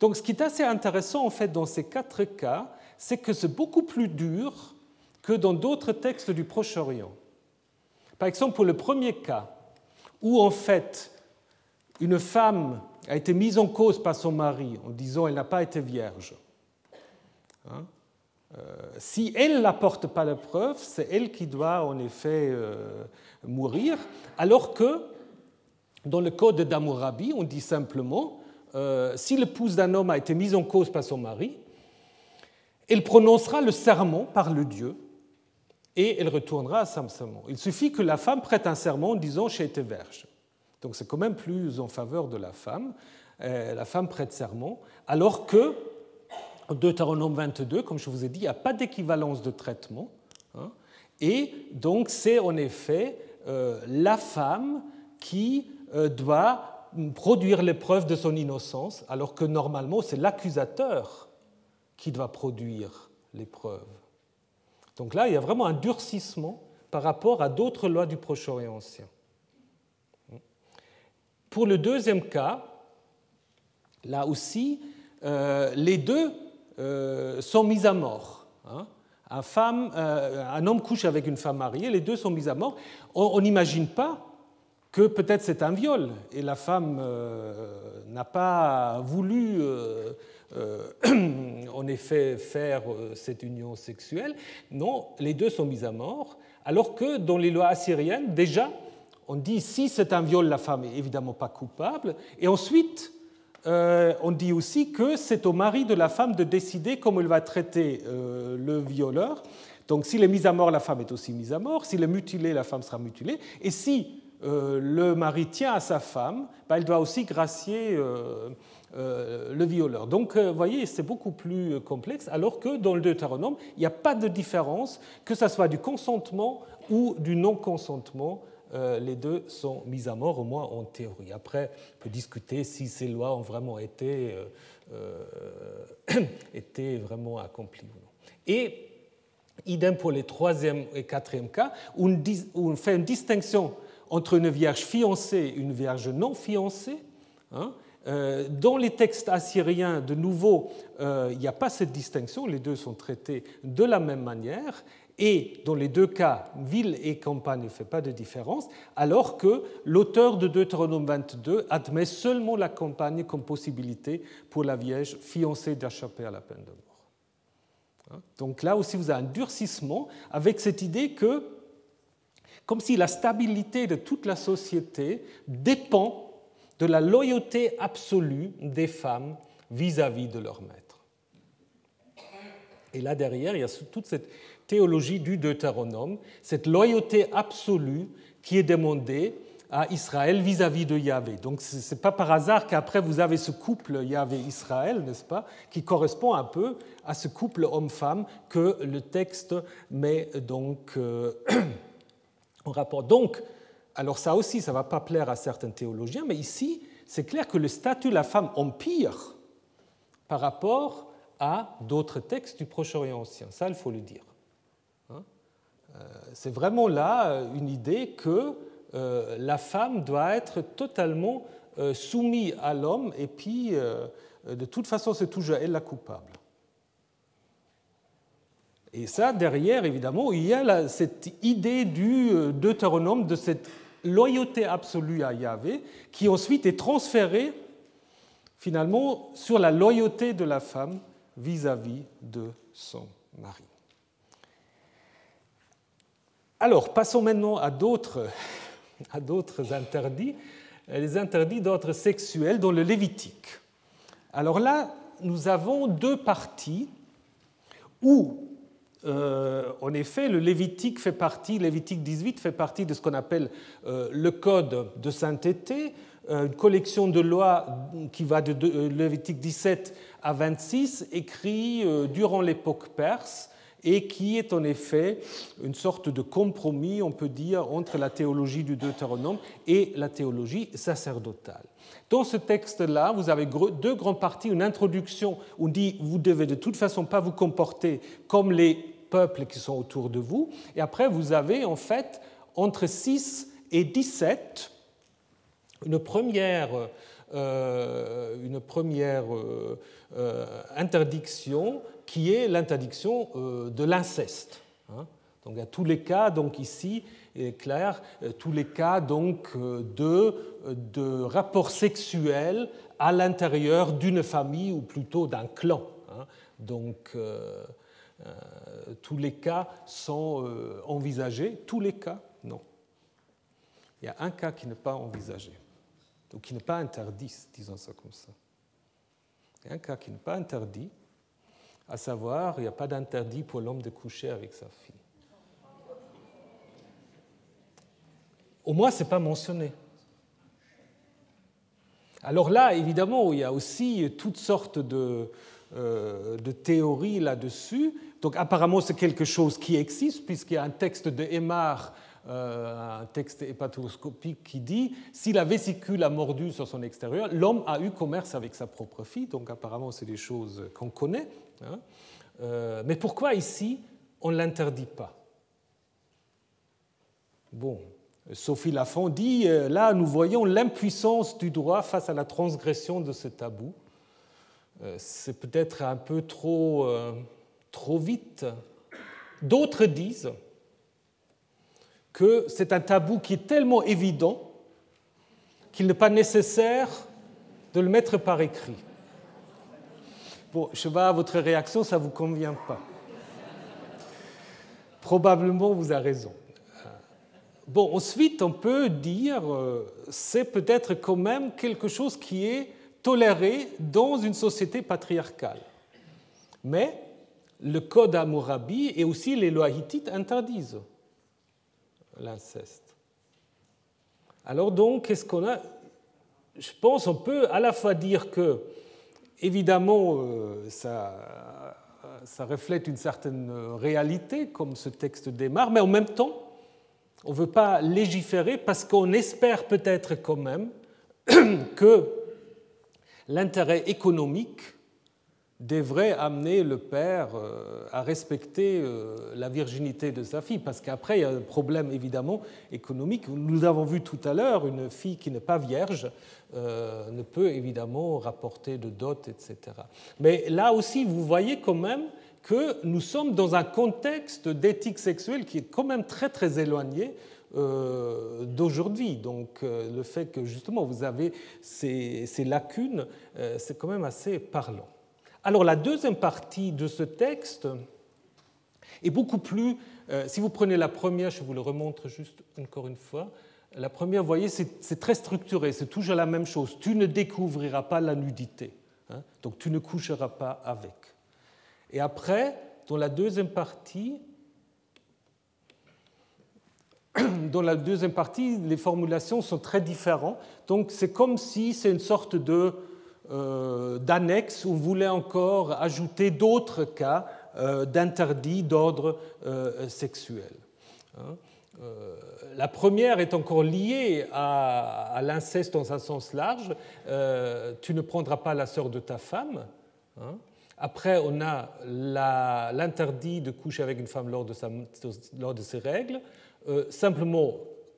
Donc ce qui est assez intéressant en fait dans ces quatre cas, c'est que c'est beaucoup plus dur que dans d'autres textes du Proche-Orient. Par exemple, pour le premier cas, où en fait une femme a été mise en cause par son mari en disant elle n'a pas été vierge. Hein, si elle n'apporte pas la preuve, c'est elle qui doit en effet euh, mourir, alors que dans le code d'Amourabi, on dit simplement, euh, si l'épouse d'un homme a été mise en cause par son mari, elle prononcera le serment par le Dieu et elle retournera à son serment. Il suffit que la femme prête un serment en disant j'ai été verge. Donc c'est quand même plus en faveur de la femme. la femme prête serment, alors que Deutéronome 22, comme je vous ai dit, il n'y a pas d'équivalence de traitement. Hein, et donc c'est en effet euh, la femme qui euh, doit produire les preuves de son innocence, alors que normalement c'est l'accusateur qui doit produire les preuves. Donc là, il y a vraiment un durcissement par rapport à d'autres lois du Proche-Orient ancien. Pour le deuxième cas, là aussi, euh, les deux sont mis à mort. Hein un, euh, un homme couche avec une femme mariée, les deux sont mis à mort. On n'imagine pas que peut-être c'est un viol et la femme euh, n'a pas voulu euh, en effet faire cette union sexuelle. Non, les deux sont mis à mort, alors que dans les lois assyriennes, déjà, on dit si c'est un viol, la femme est évidemment pas coupable, et ensuite euh, on dit aussi que c'est au mari de la femme de décider comment il va traiter euh, le violeur. Donc s'il est mis à mort, la femme est aussi mise à mort. S'il est mutilé, la femme sera mutilée. Et si euh, le mari tient à sa femme, ben, il doit aussi gracier le violeur. Donc, vous voyez, c'est beaucoup plus complexe, alors que dans le Deutéronome, il n'y a pas de différence, que ce soit du consentement ou du non-consentement. Les deux sont mis à mort, au moins en théorie. Après, on peut discuter si ces lois ont vraiment été, été vraiment accomplies ou non. Et idem pour les troisième et quatrième cas, où on fait une distinction entre une vierge fiancée et une vierge non fiancée. Hein. Euh, dans les textes assyriens, de nouveau, euh, il n'y a pas cette distinction, les deux sont traités de la même manière, et dans les deux cas, ville et campagne ne fait pas de différence, alors que l'auteur de Deutéronome 22 admet seulement la campagne comme possibilité pour la vierge fiancée d'échapper à la peine de mort. Hein? Donc là aussi, vous avez un durcissement avec cette idée que comme si la stabilité de toute la société dépend de la loyauté absolue des femmes vis-à-vis de leur maître. Et là derrière, il y a toute cette théologie du Deutéronome, cette loyauté absolue qui est demandée à Israël vis-à-vis de Yahvé. Donc ce n'est pas par hasard qu'après vous avez ce couple Yahvé-Israël, n'est-ce pas, qui correspond un peu à ce couple homme-femme que le texte met donc euh, rapport. Donc, alors ça aussi, ça ne va pas plaire à certains théologiens, mais ici, c'est clair que le statut de la femme empire par rapport à d'autres textes du Proche-Orient ancien. Ça, il faut le dire. Hein. Euh, c'est vraiment là euh, une idée que euh, la femme doit être totalement soumise à l'homme et puis, de toute façon, c'est toujours elle la coupable. Et ça, derrière, évidemment, il y a cette idée du Deutéronome, de cette loyauté absolue à Yahvé, qui ensuite est transférée finalement sur la loyauté de la femme vis-à-vis de son mari. Alors, passons maintenant à d'autres, à d'autres interdits, les interdits d'ordre sexuel dans le Lévitique. Alors là, nous avons deux parties où euh, en effet, le Lévitique fait partie, Lévitique 18 fait partie de ce qu'on appelle euh, le Code de sainteté, euh, une collection de lois qui va de, Lévitique 17 à 26, écrit durant l'époque perse et qui est en effet une sorte de compromis, on peut dire, entre la théologie du Deutéronome et la théologie sacerdotale. Dans ce texte-là, vous avez deux grandes parties. Une introduction où on dit vous devez de toute façon pas vous comporter comme les peuples qui sont autour de vous. Et après, vous avez en fait entre 6 et 17 une première, euh, une première euh, euh, interdiction qui est l'interdiction de l'inceste. Hein. Donc à tous les cas, donc ici, clair, tous les cas donc de, de rapports sexuels à l'intérieur d'une famille ou plutôt d'un clan. Hein. Donc euh, tous les cas sont euh, envisagés. Tous les cas, non. Il y a un cas qui n'est pas envisagé, ou qui n'est pas interdit, disons ça comme ça. A un cas qui n'est pas interdit, à savoir, il n'y a pas d'interdit pour l'homme de coucher avec sa fille. Au moins, ce n'est pas mentionné. Alors là, évidemment, il y a aussi toutes sortes de, euh, de théories là-dessus. Donc apparemment, c'est quelque chose qui existe, puisqu'il y a un texte de Aymar, un texte hépatoscopique, qui dit si la vésicule a mordu sur son extérieur, l'homme a eu commerce avec sa propre fille. Donc apparemment, c'est des choses qu'on connaît. Hein. Euh, mais pourquoi ici, on ne l'interdit pas? Bon, Sophie Lafont dit là, nous voyons l'impuissance du droit face à la transgression de ce tabou. Euh, c'est peut-être un peu trop, euh, trop vite. D'autres disent que c'est un tabou qui est tellement évident qu'il n'est pas nécessaire de le mettre par écrit. Bon, je vois votre réaction, ça ne vous convient pas. Probablement, vous avez raison. Bon, ensuite, on peut dire, euh, c'est peut-être quand même quelque chose qui est toléré dans une société patriarcale. Mais le code Hammurabi et aussi les lois hittites interdisent l'inceste. Alors donc, qu'est-ce qu'on a? Je pense qu'on peut à la fois dire que, évidemment, euh, ça, ça reflète une certaine réalité, comme ce texte démarre, mais en même temps, on ne veut pas légiférer parce qu'on espère peut-être quand même que l'intérêt économique devrait amener le père euh, à respecter euh, la virginité de sa fille, parce qu'après, il y a un problème évidemment économique. Nous avons vu tout à l'heure, une fille qui n'est pas vierge euh, ne peut évidemment rapporter de dot, etc. Mais là aussi, vous voyez quand même que nous sommes dans un contexte d'éthique sexuelle qui est quand même très très éloigné d'aujourd'hui. Donc le fait que justement vous avez ces, ces lacunes, c'est quand même assez parlant. Alors la deuxième partie de ce texte est beaucoup plus... Euh, si vous prenez la première, je vous le remontre juste encore une fois. La première, vous voyez, c'est très structuré, c'est toujours la même chose. Tu ne découvriras pas la nudité, hein, donc tu ne coucheras pas avec. Et après, dans la deuxième partie, dans la deuxième partie, les formulations sont très différentes. Donc c'est comme si c'est une sorte de euh, d'annexe où voulez encore ajouter d'autres cas euh, d'interdits d'ordre euh, sexuel. Hein. La première est encore liée à, l'inceste dans un sens large. tu ne prendras pas la sœur de ta femme. Hein. Après, on a l'interdit de coucher avec une femme lors de, lors de ses règles. simplement,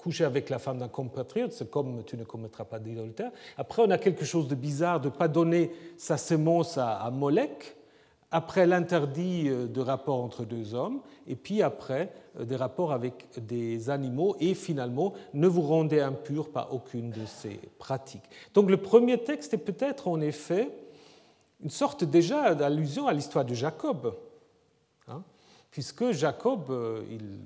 coucher avec la femme d'un compatriote, c'est comme tu ne commettras pas d'adultère. Après, on a quelque chose de bizarre de ne pas donner sa sémence à, Molech. Après, l'interdit euh, de rapport entre deux hommes. Et puis après, euh, des rapports avec des animaux. Et finalement, ne vous rendez impur par aucune de ces pratiques. Donc le premier texte est peut-être en effet une sorte déjà d'allusion à l'histoire de Jacob. Hein, puisque Jacob, euh, il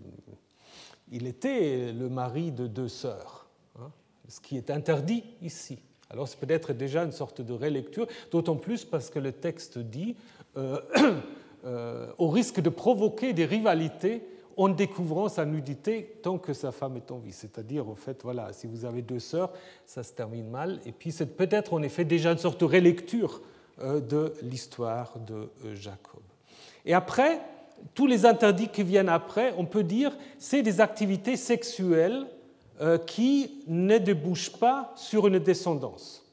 il était le mari de deux sœurs, hein, ce qui est interdit ici. Alors c'est peut-être déjà une sorte de relecture, d'autant plus parce que le texte dit, euh, euh, au risque de provoquer des rivalités en découvrant sa nudité tant que sa femme est en vie. C'est-à-dire, en fait, voilà, si vous avez deux sœurs, ça se termine mal. Et puis c'est peut-être en effet déjà une sorte de relecture euh, de l'histoire de Jacob. Et après, tous les interdits qui viennent après, on peut dire, c'est des activités sexuelles euh, qui ne débouchent pas sur une descendance.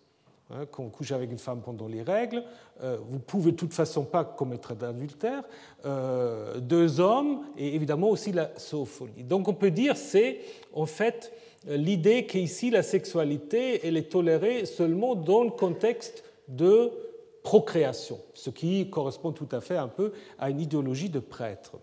Hein, quand on couche avec une femme pendant les règles, euh, vous pouvez de toute façon pas commettre d'adultère. Euh, deux hommes et évidemment aussi la zoophilie. Donc on peut dire c'est en fait l'idée qu'ici la sexualité elle est tolérée seulement dans le contexte de procréation, ce qui correspond tout à fait un peu à une idéologie de prêtre.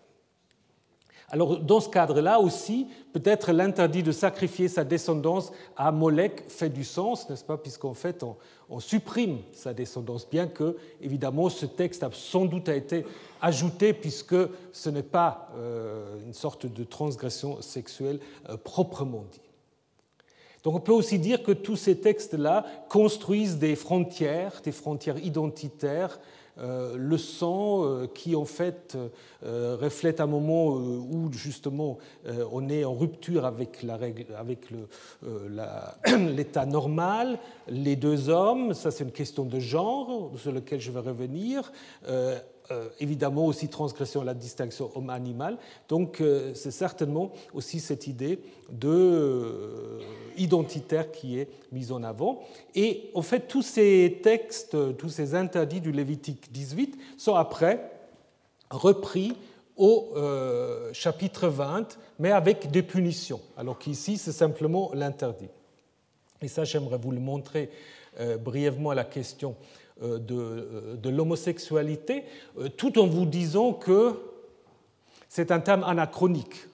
Alors, dans ce cadre-là aussi, peut-être l'interdit de sacrifier sa descendance à Molech fait du sens, n'est-ce pas, puisqu'en fait, on, supprime sa descendance, bien que, évidemment, ce texte a sans doute été ajouté, puisque ce n'est pas euh, une sorte de transgression sexuelle euh, proprement dit. Donc on peut aussi dire que tous ces textes-là construisent des frontières, des frontières identitaires, euh, le sang euh, qui en fait euh, reflète un moment où justement on est en rupture avec la règle, avec l'état normal, les deux hommes, ça c'est une question de genre sur laquelle je vais revenir. Euh, évidemment aussi transgression à la distinction homme-animal. Donc euh, c'est certainement aussi cette idée de euh, identitaire qui est mise en avant. Et en fait, tous ces textes, tous ces interdits du Lévitique 18 sont après repris au chapitre 20, mais avec des punitions, alors qu'ici c'est simplement l'interdit. Et ça, j'aimerais vous le montrer brièvement à la question euh, euh, de, l'homosexualité, euh, tout en vous disant que c'est un terme anachronique.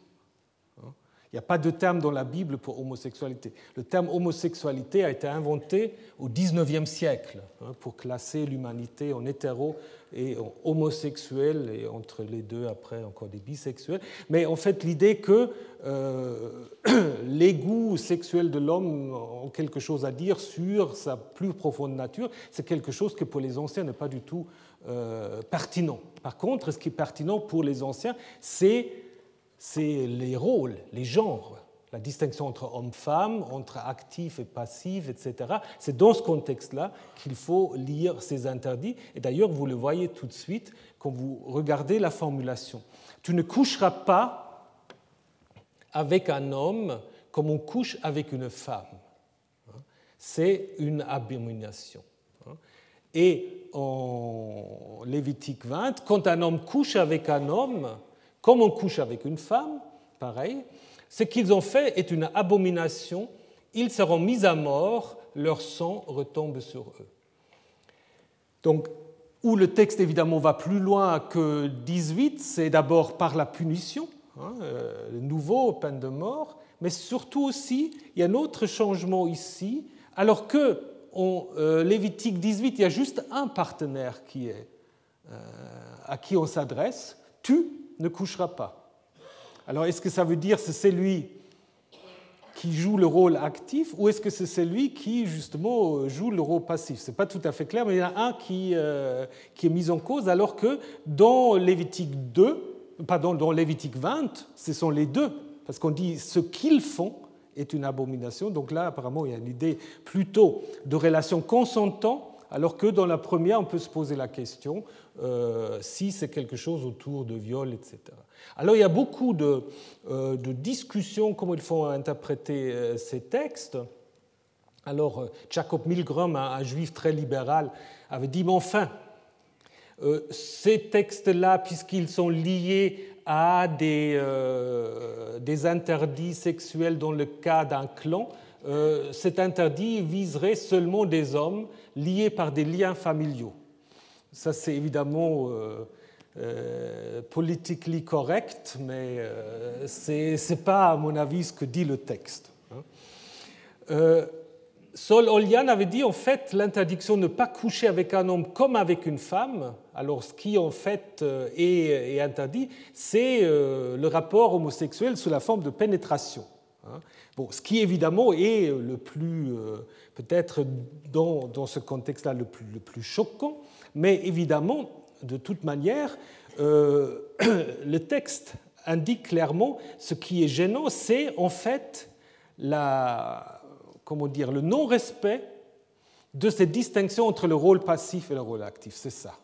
Il n'y a pas de terme dans la Bible pour homosexualité. Le terme homosexualité a été inventé au XIXe siècle hein, pour classer l'humanité en hétéro et en homosexuel, et entre les deux, après, encore des bisexuels. Mais en fait, l'idée que euh, les goûts sexuels de l'homme ont quelque chose à dire sur sa plus profonde nature, c'est quelque chose que pour les anciens n'est pas du tout euh, pertinent. Par contre, ce qui est pertinent pour les anciens, c'est c'est les rôles, les genres, la distinction entre homme-femme, entre actif et passif, etc. C'est dans ce contexte-là qu'il faut lire ces interdits. Et d'ailleurs, vous le voyez tout de suite quand vous regardez la formulation. Tu ne coucheras pas avec un homme comme on couche avec une femme. C'est une abomination. Et en Lévitique 20, quand un homme couche avec un homme, comme on couche avec une femme, pareil, ce qu'ils ont fait est une abomination. Ils seront mis à mort, leur sang retombe sur eux. Donc, où le texte évidemment va plus loin que 18, c'est d'abord par la punition, hein, euh, nouveau peine de mort, mais surtout aussi, il y a un autre changement ici, alors que en euh, Lévitique 18, il y a juste un partenaire qui est, euh, à qui on s'adresse, tu ne couchera pas. Alors est-ce que ça veut dire c'est celui qui joue le rôle actif ou est-ce que c'est celui qui justement joue le rôle passif? Ce n'est pas tout à fait clair, mais il y en a un qui, euh, qui est mis en cause alors que dans Lévitique 2, pardon, dans Lévitique 20, ce sont les deux, parce qu'on dit ce qu'ils font est une abomination. Donc là, apparemment, il y a une idée plutôt de relation consentant, alors que dans la première, on peut se poser la question euh, si c'est quelque chose autour de viol, etc. Alors il y a beaucoup de, euh, discussions comment il faut interpréter euh, ces textes. Alors Jacob Milgrom, un, juif très libéral, avait dit, mais enfin, ces textes-là, puisqu'ils sont liés à des, des, interdits sexuels dans le cas d'un clan, cet interdit viserait seulement des hommes liés par des liens familiaux. Ça, c'est évidemment euh, euh, politically correct, mais euh, ce n'est pas, à mon avis, ce que dit le texte. Hein. Euh, Sol Olian avait dit en fait l'interdiction de ne pas coucher avec un homme comme avec une femme. Alors ce qui en fait est, interdit, c'est le rapport homosexuel sous la forme de pénétration. Hein. Bon, ce qui évidemment est le plus, peut-être dans, dans, ce contexte-là, le plus, le plus choquant, mais évidemment, de toute manière, euh, le texte indique clairement ce qui est gênant, c'est en fait la, comment dire, le non-respect de cette distinction entre le rôle passif et le rôle actif. C'est ça.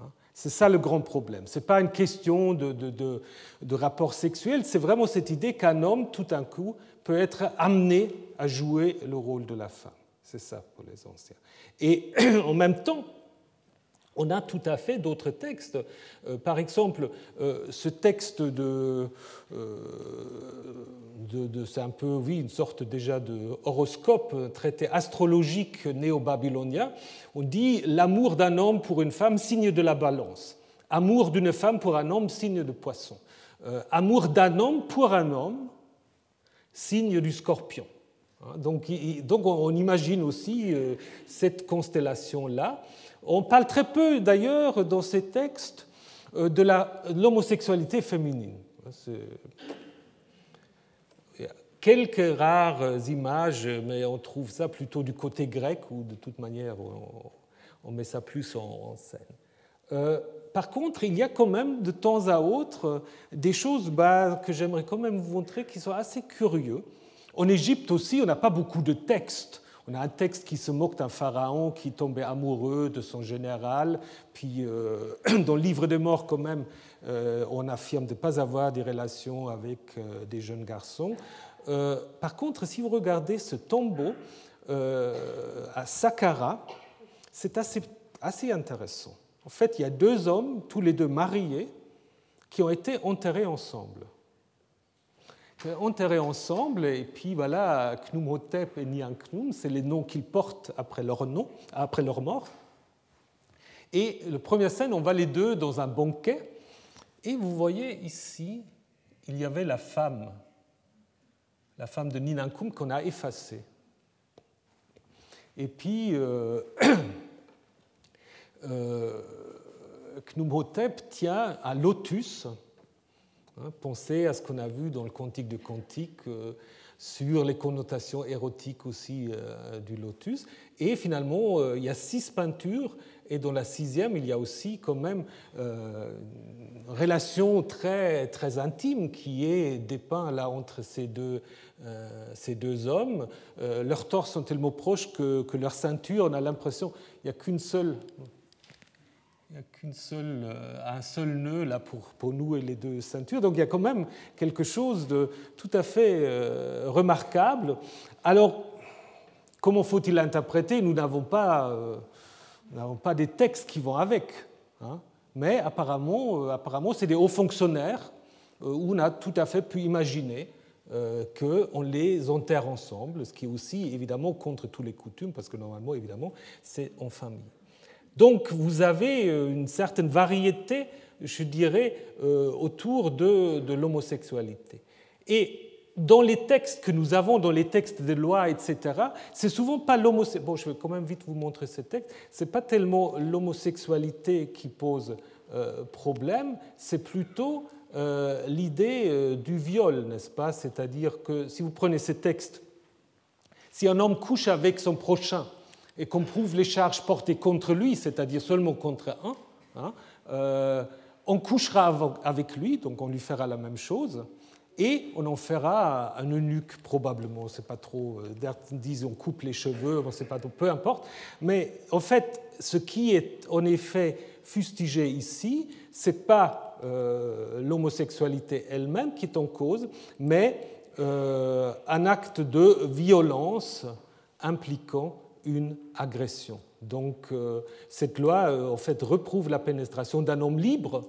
Hein. C'est ça le grand problème. Ce n'est pas une question de, de, de rapport sexuel, c'est vraiment cette idée qu'un homme, tout d'un coup, peut être amené à jouer le rôle de la femme. C'est ça pour les anciens. Et en même temps, on a tout à fait d'autres textes. Euh, par exemple, euh, ce texte de, euh, de, c'est un peu, oui, une sorte déjà de horoscope, traité astrologique néo-babylonien. On dit l'amour d'un homme pour une femme, signe de la balance. Amour d'une femme pour un homme, signe de poisson. amour d'un homme pour un homme, signe du scorpion. Hein, donc, donc on imagine aussi cette constellation-là. On parle très peu d'ailleurs dans ces textes euh, de l'homosexualité féminine. Quelques rares images, mais on trouve ça plutôt du côté grec, où de toute manière on met ça plus en scène. Euh, par contre, il y a quand même de temps à autre des choses bah, que j'aimerais quand même vous montrer qui sont assez curieux. En Égypte aussi, on n'a pas beaucoup de textes on a un texte qui se moque d'un pharaon qui tombait amoureux de son général, puis euh, dans le livre des morts quand même, euh, on affirme de ne pas avoir des relations avec euh, des jeunes garçons. par contre, si vous regardez ce tombeau à Saqqara, c'est assez, assez intéressant. En fait, il y a deux hommes, tous les deux mariés, qui ont été enterrés ensemble enterrés ensemble, et puis voilà, Knumhotep et Nianknum, c'est les noms qu'ils portent après leur, mort. Et le premier scène, on va les deux dans un banquet, et vous voyez ici, il y avait la femme la femme de Ninankum qu'on a effacée. Et puis, euh, euh, tient à lotus. Hein, pensez à ce qu'on a vu dans le Cantique de Cantique euh, sur les connotations érotiques aussi euh, du lotus. Et finalement, euh, il y a six peintures, et dans la sixième, il y a aussi quand même une relation très, très intime qui est dépeinte là entre ces deux, ces deux hommes. leurs torses sont tellement proches que, que leur ceinture, on a l'impression, il n'y a qu'une seule il n'y a qu'un seul, un seul nœud là pour, pour nouer les deux ceintures. Donc il y a quand même quelque chose de tout à fait remarquable. Alors, Comment faut-il l'interpréter? Nous n'avons pas, euh, pas des textes qui vont avec. Hein. mais apparemment, euh, apparemment c'est des hauts fonctionnaires euh, où on a tout à fait pu imaginer qu'on les enterre ensemble, ce qui est aussi évidemment contre tous les coutumes, parce que normalement, évidemment, c'est en famille. Donc vous avez une certaine variété, je dirais, autour de, l'homosexualité. Et dans les textes que nous avons, dans les textes de loi, etc., c'est souvent pas l'homosexualité. Bon, je vais quand même vite vous montrer ces textes. C'est pas tellement l'homosexualité qui pose euh, problème, c'est plutôt euh, l'idée euh, du viol, n'est-ce pas? C'est-à-dire que si vous prenez ces textes, si un homme couche avec son prochain et qu'on prouve les charges portées contre lui, c'est-à-dire seulement contre un, hein, on couchera avec lui, donc on lui fera la même chose et on en fera un eunuque probablement. C'est pas trop. Euh, disent on coupe les cheveux, on sait pas peu importe. Mais en fait, ce qui est en effet fustigé ici, c'est pas euh, l'homosexualité elle-même qui est en cause, mais euh, un acte de violence impliquant une agression. Donc cette loi en fait reprouve la pénétration d'un homme libre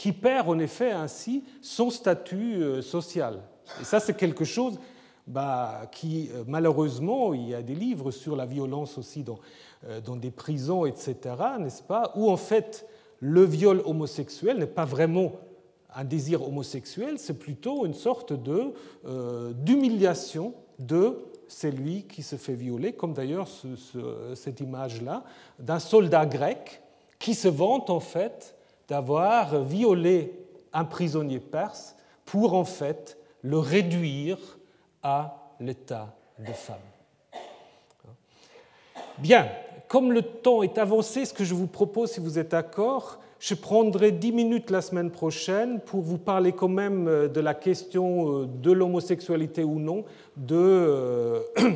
qui perd en effet ainsi son statut euh, social. Et ça, c'est quelque chose bah, qui, euh, malheureusement, il y a des livres sur la violence aussi dans, euh, dans des prisons, etc., n'est-ce pas, où en fait le viol homosexuel n'est pas vraiment un désir homosexuel, c'est plutôt une sorte de, d'humiliation de celui qui se fait violer, comme d'ailleurs cette image-là, d'un soldat grec qui se vante en fait d'avoir violé un prisonnier perse pour en fait le réduire à l'état de femme. Bien, comme le temps est avancé, ce que je vous propose, si vous êtes d'accord, je prendrai dix minutes la semaine prochaine pour vous parler quand même de la question de l'homosexualité ou non de euh,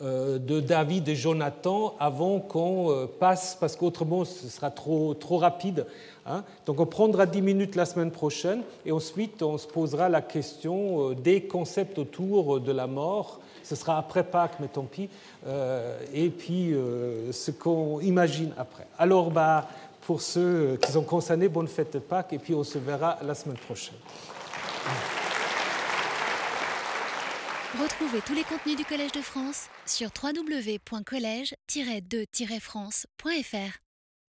Euh, de David et Jonathan avant qu'on euh, passe, parce qu'autrement ce sera trop, trop rapide. Hein. Donc on prendra 10 minutes la semaine prochaine et ensuite on se posera la question euh, des concepts autour de la mort. Ce sera après Pâques, mais tant pis. Et puis ce qu'on imagine après. Alors bah, pour ceux qui sont concernés, bonne fête de Pâques et puis on se verra la semaine prochaine. Retrouvez tous les contenus du Collège de France sur www.colège-2-france.fr.